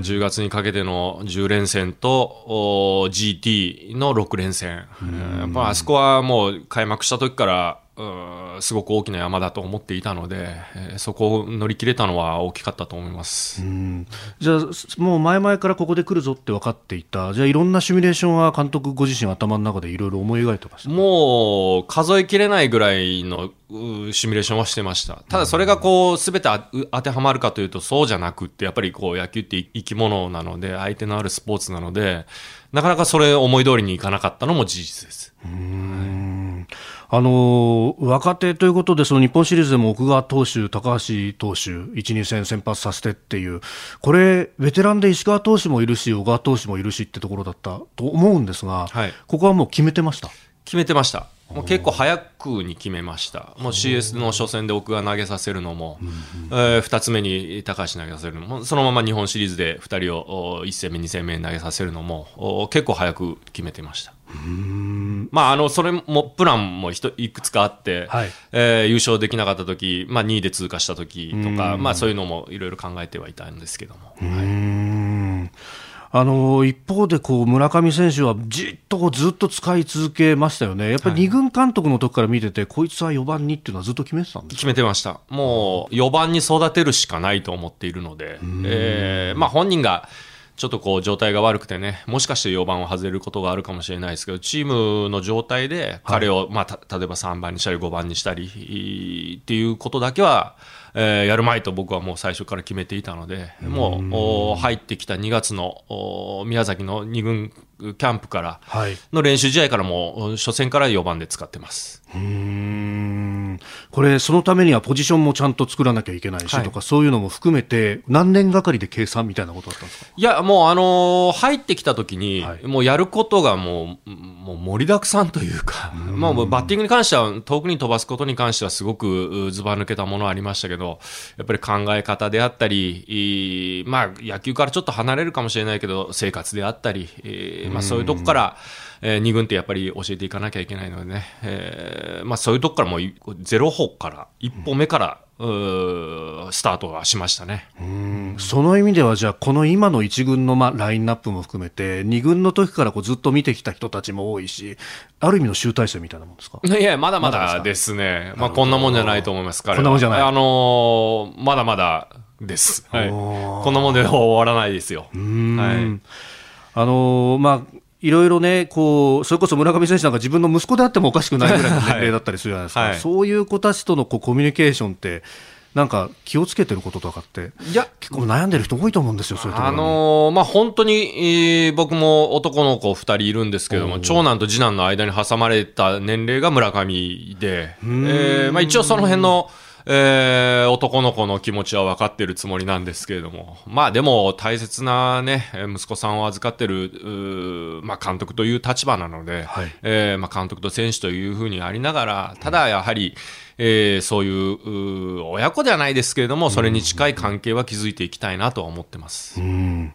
10月にかけての10連戦と GT の6連戦、やっぱあそこはもう開幕した時からすごく大きな山だと思っていたので、えー、そこを乗り切れたのは大きかったと思います。じゃあ、もう前々からここで来るぞって分かっていた、じゃあ、いろんなシミュレーションは監督ご自身、頭の中でいろいろ思い描いてました？もう数えきれないぐらいのシミュレーションはしてました、ただそれがこう全て当てはまるかというと、そうじゃなくって、やっぱりこう野球って生き物なので、相手のあるスポーツなので、なかなかそれ、思い通りにいかなかったのも事実です。うんあの若手ということで、その日本シリーズでも奥川投手、高橋投手、1、2戦先発させてっていう、これ、ベテランで石川投手もいるし、小川投手もいるしってところだったと思うんですが、はい、ここはもう決めてました？決めてました。もう結構早くに決めました、もう CS の初戦で奥が投げさせるのも、えー、2つ目に高橋投げさせるのも、そのまま日本シリーズで2人を1戦目、2戦目に投げさせるのも、結構早く決めてました。まあ、あのそれもプランもいくつかあって、はい、えー、優勝できなかった時、まあ2位で通過した時とか、まあ、そういうのもいろいろ考えてはいたんですけども。はい。あの一方でこう村上選手はじっとずっと使い続けましたよね、やっぱり2軍監督の時から見てて、はい、こいつは4番にっていうのはずっと決めてたんです決めてました、もう4番に育てるしかないと思っているので、えーまあ、本人がちょっとこう状態が悪くてね、もしかして4番を外れることがあるかもしれないですけど、チームの状態で彼を、はい、まあ、例えば3番にしたり5番にしたりっていうことだけは、えー、やるまいと僕はもう最初から決めていたので、もう入ってきた2月の宮崎の2軍キャンプからの練習試合からも初戦から4番で使ってます。うん。これ、そのためにはポジションもちゃんと作らなきゃいけないし、はい、とか、そういうのも含めて、何年がかりで計算みたいなことだったんですか？いや、もう、あのー、入ってきた時に、はい、もうやることがもう、もう盛りだくさんというか、うまあ、バッティングに関しては、遠くに飛ばすことに関しては、すごくずば抜けたものありましたけど、やっぱり考え方であったり、まあ、野球からちょっと離れるかもしれないけど、生活であったり、えーまあ、そういうとこから、えー、2軍ってやっぱり教えていかなきゃいけないのでね、えーまあ、そういうとこからもうゼロ歩から一歩目から、うん、スタートはしましたね。うん。その意味ではじゃあこの今の1軍の、まあ、ラインナップも含めて2軍の時からこうずっと見てきた人たちも多いしある意味の集大成みたいなもんですか？いやまだまだですね。まあ、こんなもんじゃないと思いますこんなもんじゃない。あのー、まだまだです、はい、こんなもんで終わらないですよ。はい、あのー、まあいろいろね、こう、それこそ村上選手なんか自分の息子であってもおかしくないぐらいの年齢だったりするじゃないですか。はい、そういう子たちとのこうコミュニケーションって、なんか気をつけてることとかって、いや結構悩んでる人多いと思うんですよ、そういうところあのー、まあ、本当に、えー、僕も男の子2人いるんですけども、長男と次男の間に挟まれた年齢が村上で、えーまあ、一応その辺の、えー、男の子の気持ちは分かってるつもりなんですけれども、まあでも大切なね、息子さんを預かってる、まあ監督という立場なので、はい、えー、まあ監督と選手というふうにありながら、ただやはり、えー、そういう親子ではないですけれども、それに近い関係は築いていきたいなとは思ってます。うん。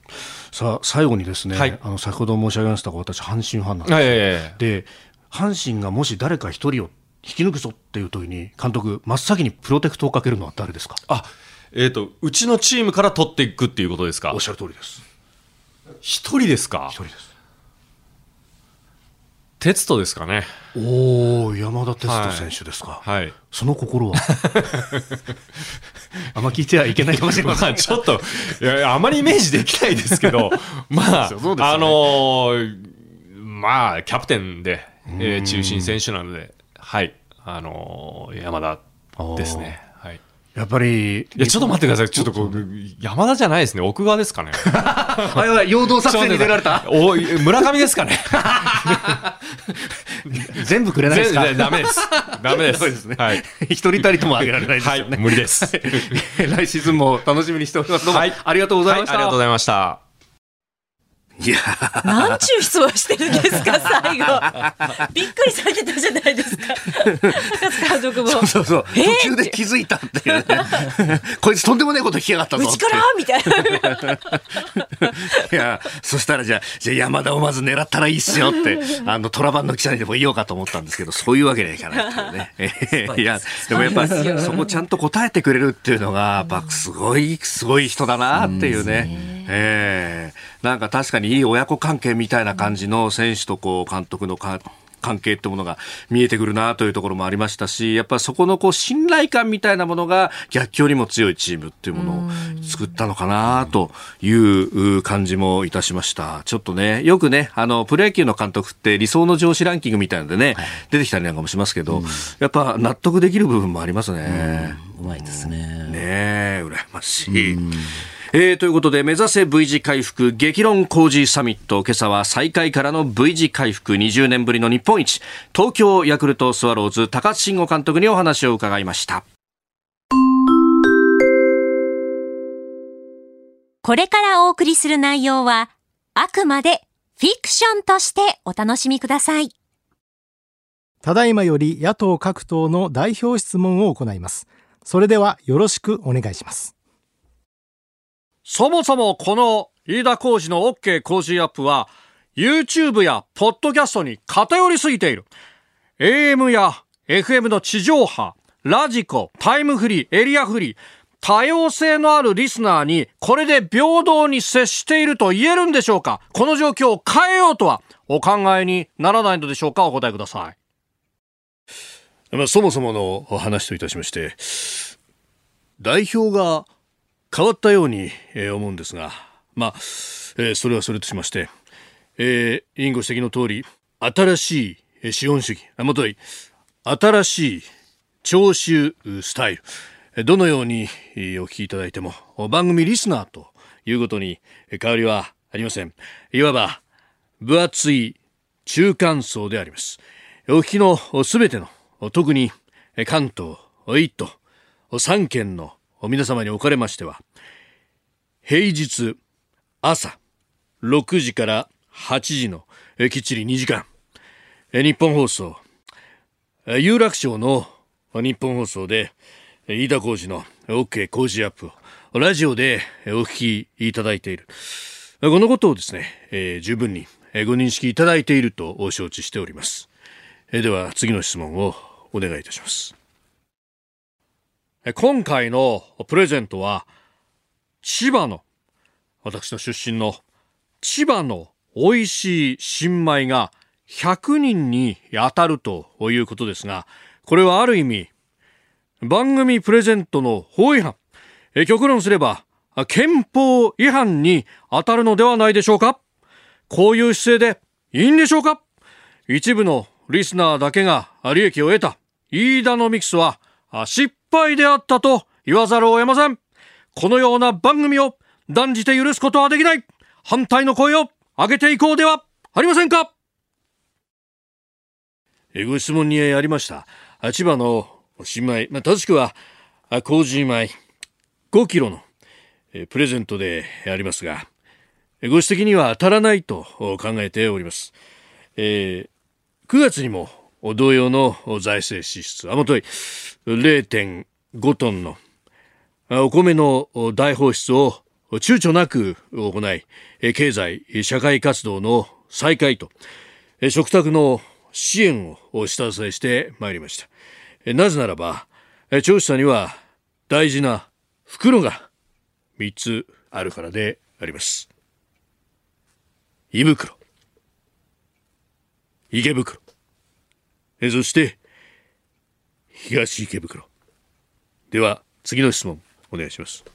さあ最後にですね、はい、あの先ほど申し上げましたが、私、阪神ファンなんですよ、はい、で阪神がもし誰か一人を引き抜くぞっていう時に監督真っ先にプロテクトをかけるのは誰ですか？あえっ、ー、とうちのチームから取っていくっていうことですか？おっしゃる通りです。一人ですか？一人です。哲人ですかね。おお山田哲人選手ですか、はい、はい、その心は？あんま聞いてはいけないかもしれません、まあ、ちょっといやあまりイメージできないですけど まあ、ね、あのー、まあキャプテンで、えー、中心選手なのではい、あのー、山田ですね。はい。やっぱり。いや、ちょっと待ってください。ちょっとこう、山田じゃないですね。奥側ですかね。あ、やばい、陽動作戦に出られた お村上ですかね。全部くれないですか？ダメです。ダメです。ですね。はい。一人たりともあげられないですよね。はい、無理です。来シーズンも楽しみにしております。どうも、はい、ありがとうございました、はい、ありがとうございました。いや。なんちゅう質問してるんですか 最後。びっくりされてたじゃないですか。そうそうそう、えー、途中で気づいたっていうね。こいつとんでもないこと聞きやがったぞうちからみたいな。いやそしたらじゃあじゃあ山田をまず狙ったらいいっすよってあの虎版の記者にでも言おうかと思ったんですけどそういうわけにはいかないっていうね、えー、いやでもやっぱそこちゃんと答えてくれるっていうのがやっぱすごいすごい人だなっていうね、うえー、なんか確かにいい親子関係みたいな感じの選手とこう監督のか関係ってものが見えてくるなというところもありましたし、やっぱそこのこう信頼感みたいなものが逆境にも強いチームっていうものを作ったのかなという感じもいたしました。ちょっとね、よくね、あの、プロ野球の監督って理想の上司ランキングみたいのでね、出てきたりなんかもしますけど、やっぱ納得できる部分もありますね。うまいですね。ねえ、羨ましい。えー、ということで、目指せ V 字回復激論工事サミット。今朝は再開からの V 字回復20年ぶりの日本一。東京ヤクルトスワローズ高津慎吾監督にお話を伺いました。これからお送りする内容は、あくまでフィクションとしてお楽しみください。ただいまより野党各党の代表質問を行います。それではよろしくお願いします。そもそもこの飯田浩二の OK 工事アップは YouTube やポッドキャストに偏りすぎている。AM や FM の地上波、ラジコ、タイムフリー、エリアフリー、多様性のあるリスナーにこれで平等に接していると言えるんでしょうか？この状況を変えようとはお考えにならないのでしょうか？お答えください。まあ、そもそもの話といたしまして、代表が変わったように、えー、思うんですが、まあ、えー、それはそれとしまして、えー、委員ご指摘の通り、新しい資本主義、あ、もとい、新しい聴取スタイル、どのようにお聞きいただいても、番組リスナーということに変わりはありません。いわば、分厚い中間層であります。お聞きのすべての、特に関東1都3県の皆様におかれましては平日朝6時から8時のきっちり2時間日本放送有楽町の日本放送で飯田浩司の OK 工事アップをラジオでお聞きいただいている。このことをですね、えー、十分にご認識いただいていると承知しております、では次の質問をお願いいたします。今回のプレゼントは千葉の私の出身の千葉の美味しい新米が100人に当たるということですがこれはある意味番組プレゼントの法違反。極論すれば憲法違反に当たるのではないでしょうか。こういう姿勢でいいんでしょうか。一部のリスナーだけが利益を得た飯田のミクスは失敗であったと言わざるを得ません。このような番組を断じて許すことはできない。反対の声を上げていこうではありませんか。ご質問にありました。千葉の新米、まあ、正しくは麹米。5キロのプレゼントでありますがご指摘には当たらないと考えております、えー、9月にも同様の財政支出あもとい0.5トンのお米の大放出を躊躇なく行い経済社会活動の再開と食卓の支援を下支えしてまいりました。なぜならば調査には大事な袋が3つあるからであります。胃袋池袋。そして東池袋。では次の質問お願いします。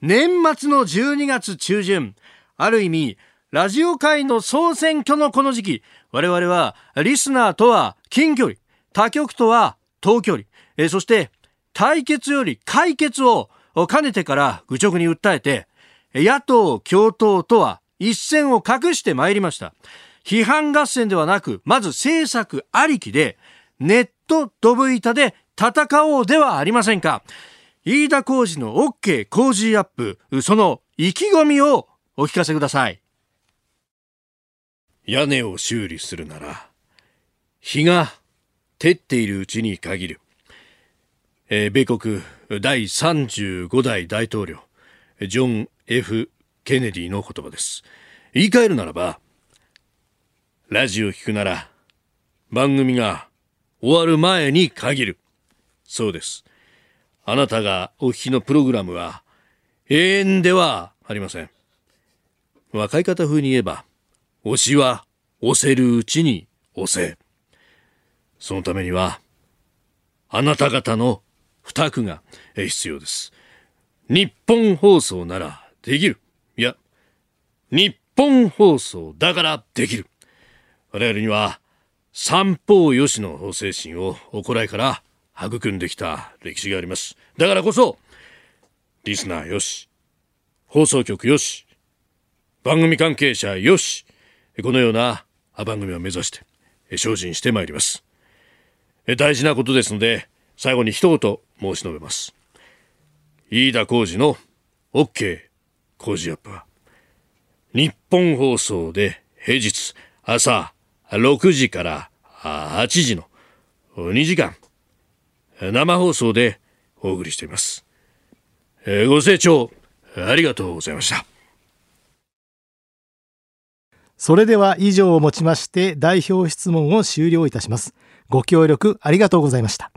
年末の12月中旬ある意味ラジオ界の総選挙のこの時期我々はリスナーとは近距離他局とは遠距離えそして対決より解決を兼ねてから愚直に訴えて野党共闘とは一線を画してまいりました。批判合戦ではなくまず政策ありきでネットドブ板で戦おうではありませんか。飯田浩二の OK 工事アップその意気込みをお聞かせください。屋根を修理するなら日が照っているうちに限る。えー、米国第35代大統領ジョン・ F・ ケネディの言葉です。言い換えるならばラジオを聞くなら番組が終わる前に限るそうですあなたがお聞きのプログラムは永遠ではありません若い方風に言えば推しは押せるうちに押せそのためにはあなた方の負託が必要です。日本放送ならできる。いや、日本放送だからできる。我々には三方よしの精神を行いから育んできた歴史があります。だからこそ、リスナーよし、放送局よし、番組関係者よし、このような番組を目指して精進してまいります。大事なことですので、最後に一言申し述べます。飯田浩二の OK 工事アップは、日本放送で平日朝6時から8時の2時間、生放送でお送りしています。ご清聴ありがとうございました。それでは以上をもちまして代表質問を終了いたします。ご協力ありがとうございました。